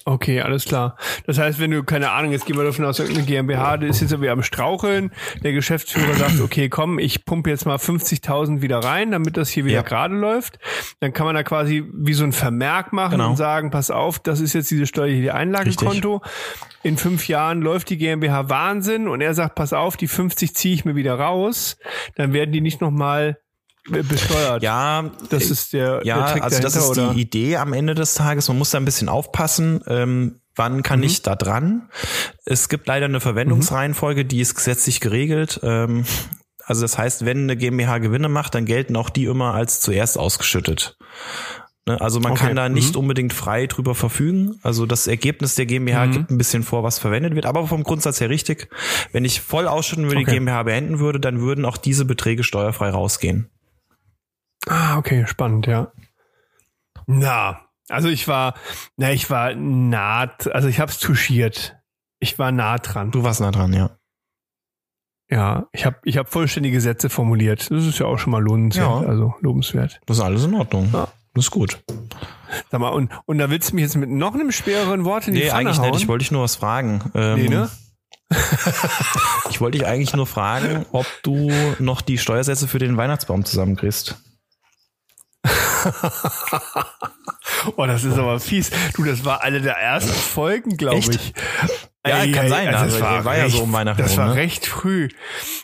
Okay, alles klar. Das heißt, wenn du, keine Ahnung, jetzt gehen wir davon aus, irgendeine GmbH, die ist jetzt irgendwie am Straucheln, der Geschäftsführer sagt, okay, komm, ich pumpe jetzt mal 50.000 wieder rein, damit das hier wieder ja. gerade läuft. Dann kann man da quasi wie so ein Vermerk machen genau. und sagen, pass auf, das ist jetzt diese steuerliche Einlagenkonto. In fünf Jahren läuft die GmbH Wahnsinn und er sagt, pass auf, die 50 ziehe ich mir wieder raus. Dann werden die nicht nochmal besteuert. Ja, das ist der, ja, der also das ist oder? die Idee am Ende des Tages. Man muss da ein bisschen aufpassen. Ähm, wann kann mhm. ich da dran? Es gibt leider eine Verwendungsreihenfolge, die ist gesetzlich geregelt. Ähm, also das heißt, wenn eine GmbH Gewinne macht, dann gelten auch die immer als zuerst ausgeschüttet. Ne, also man okay. kann da nicht mhm. unbedingt frei drüber verfügen. Also das Ergebnis der GmbH mhm. gibt ein bisschen vor, was verwendet wird. Aber vom Grundsatz her richtig. Wenn ich voll ausschütten würde, okay. die GmbH beenden würde, dann würden auch diese Beträge steuerfrei rausgehen. Ah, okay, spannend, ja. Na, also ich war, na, ich war nah, also ich hab's touchiert. Ich war nah dran. Du warst nah dran, ja. Ja, ich habe ich hab vollständige Sätze formuliert. Das ist ja auch schon mal lohnenswert, ja. also lobenswert. Das ist alles in Ordnung. Ja. Das ist gut. Sag mal, und, und da willst du mich jetzt mit noch einem schwereren Wort in die nee, Pfanne eigentlich hauen? nicht. Ich wollte dich nur was fragen. Ähm, nee, ne? ich wollte dich eigentlich nur fragen, ob du noch die Steuersätze für den Weihnachtsbaum zusammenkriegst. oh, das ist aber fies. Du, das war eine der ersten Folgen, glaube ich. Ja, ey, kann ey, sein. Also das war, war recht, ja so um Weihnachten. Das war ne? recht früh.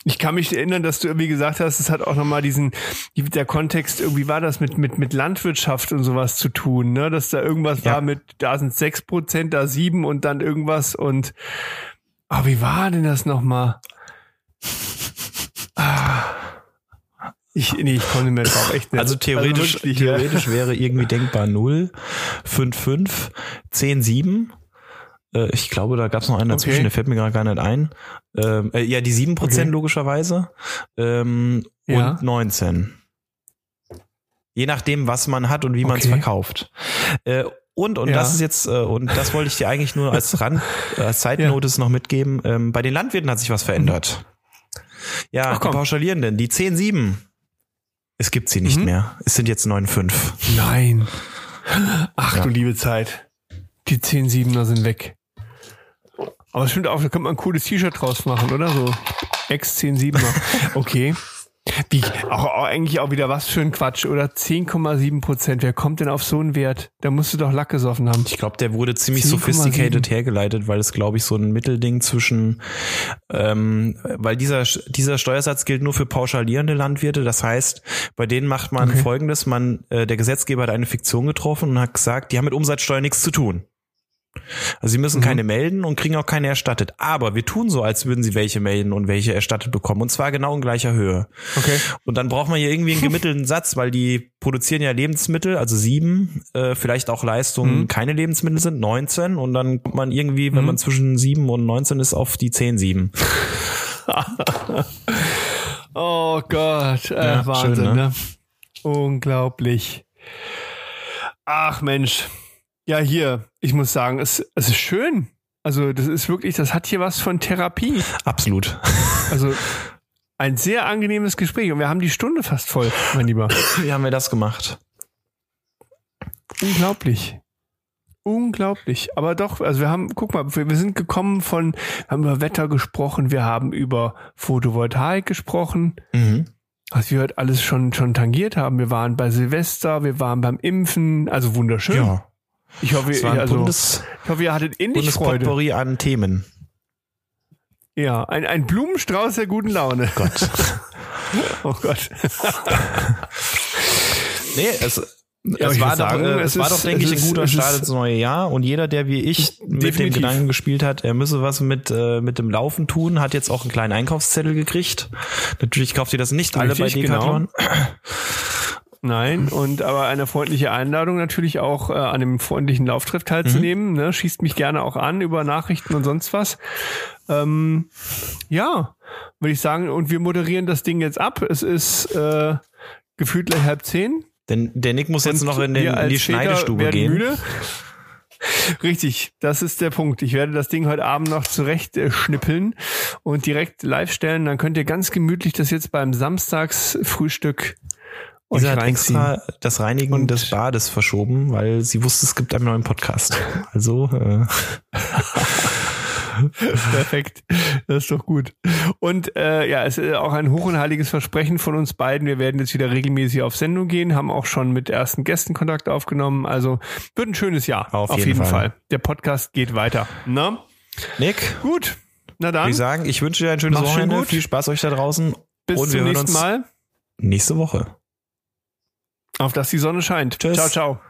Ich kann mich erinnern, dass du irgendwie gesagt hast, es hat auch nochmal diesen, der Kontext, irgendwie war das mit, mit, mit Landwirtschaft und sowas zu tun, ne? Dass da irgendwas ja. war mit, da sind sechs Prozent, da sieben und dann irgendwas und, ah, oh, wie war denn das nochmal? Ich, nee, ich konnte mir drauf echt nicht. Also theoretisch, also wirklich, theoretisch ja. wäre irgendwie denkbar 0, 5, 5, 10, 7. Äh, ich glaube, da gab es noch einen dazwischen, okay. der fällt mir gerade gar nicht ein. Ähm, äh, ja, die 7% okay. logischerweise. Ähm, ja. Und 19. Je nachdem, was man hat und wie okay. man es verkauft. Äh, und, und ja. das ist jetzt, äh, und das wollte ich dir eigentlich nur als Rand, als Zeitnotice ja. noch mitgeben. Ähm, bei den Landwirten hat sich was verändert. Ja, Ach, die Pauschalierenden, die 10-7 es gibt sie nicht mhm. mehr. Es sind jetzt 9,5. Nein. Ach ja. du liebe Zeit. Die 10,7er sind weg. Aber es stimmt auch, da könnte man ein cooles T-Shirt draus machen, oder? So Ex 10,7er. Okay. Wie, auch, auch eigentlich auch wieder was für ein Quatsch, oder? 10,7 Prozent. Wer kommt denn auf so einen Wert? Da musst du doch Lack gesoffen haben. Ich glaube, der wurde ziemlich sophisticated hergeleitet, weil es, glaube ich, so ein Mittelding zwischen, ähm, weil dieser, dieser Steuersatz gilt nur für pauschalierende Landwirte. Das heißt, bei denen macht man okay. folgendes, man, äh, der Gesetzgeber hat eine Fiktion getroffen und hat gesagt, die haben mit Umsatzsteuer nichts zu tun. Also sie müssen mhm. keine melden und kriegen auch keine erstattet. Aber wir tun so, als würden sie welche melden und welche erstattet bekommen. Und zwar genau in gleicher Höhe. Okay. Und dann braucht man hier irgendwie einen gemittelten Satz, weil die produzieren ja Lebensmittel, also sieben, äh, vielleicht auch Leistungen mhm. keine Lebensmittel sind, 19. Und dann kommt man irgendwie, wenn mhm. man zwischen sieben und 19 ist, auf die zehn sieben. oh Gott, äh, ja, Wahnsinn, schön, ne? ne? Unglaublich. Ach Mensch. Ja, hier, ich muss sagen, es, es ist schön. Also, das ist wirklich, das hat hier was von Therapie. Absolut. Also, ein sehr angenehmes Gespräch und wir haben die Stunde fast voll, mein Lieber. Wie haben wir das gemacht? Unglaublich. Unglaublich. Aber doch, also wir haben, guck mal, wir, wir sind gekommen von, wir haben über Wetter gesprochen, wir haben über Photovoltaik gesprochen. Mhm. Was wir heute alles schon, schon tangiert haben. Wir waren bei Silvester, wir waren beim Impfen, also wunderschön. Ja. Ich hoffe, ihr, also, Bundes, ich hoffe, ihr hattet ähnlich Freude. an Themen. Ja, ein, ein Blumenstrauß der guten Laune. Gott. oh Gott. nee, es, ja, es, war sagen, doch, äh, es, es war doch, denke ich, ein guter Start ins neue Jahr. Und jeder, der wie ich mit definitiv. dem Gedanken gespielt hat, er müsse was mit, äh, mit dem Laufen tun, hat jetzt auch einen kleinen Einkaufszettel gekriegt. Natürlich kauft ihr das nicht alle bei Decathlon. Genau. Nein, und aber eine freundliche Einladung natürlich auch äh, an dem freundlichen Lauftreff teilzunehmen. Mhm. Ne? Schießt mich gerne auch an über Nachrichten und sonst was. Ähm, ja, würde ich sagen, und wir moderieren das Ding jetzt ab. Es ist äh, gefühlt gleich halb zehn. Denn der Nick muss jetzt noch in, den, in die Schneidestube gehen. Müde. Richtig, das ist der Punkt. Ich werde das Ding heute Abend noch zurecht äh, schnippeln und direkt live stellen. Dann könnt ihr ganz gemütlich das jetzt beim Samstagsfrühstück Isa hat extra das Reinigen und des Bades verschoben, weil sie wusste, es gibt einen neuen Podcast. Also äh. Perfekt, das ist doch gut. Und äh, ja, es ist auch ein hoch und heiliges Versprechen von uns beiden. Wir werden jetzt wieder regelmäßig auf Sendung gehen, haben auch schon mit ersten Gästen Kontakt aufgenommen. Also wird ein schönes Jahr. Auf, auf jeden, jeden Fall. Fall. Der Podcast geht weiter. Na? Nick? Gut. Na dann. Ich sagen, ich wünsche dir ein schönes Mach's Wochenende. Viel Spaß euch da draußen. Bis und zum nächsten Mal. Nächste Woche. Auf dass die Sonne scheint. Tschüss. Ciao, ciao.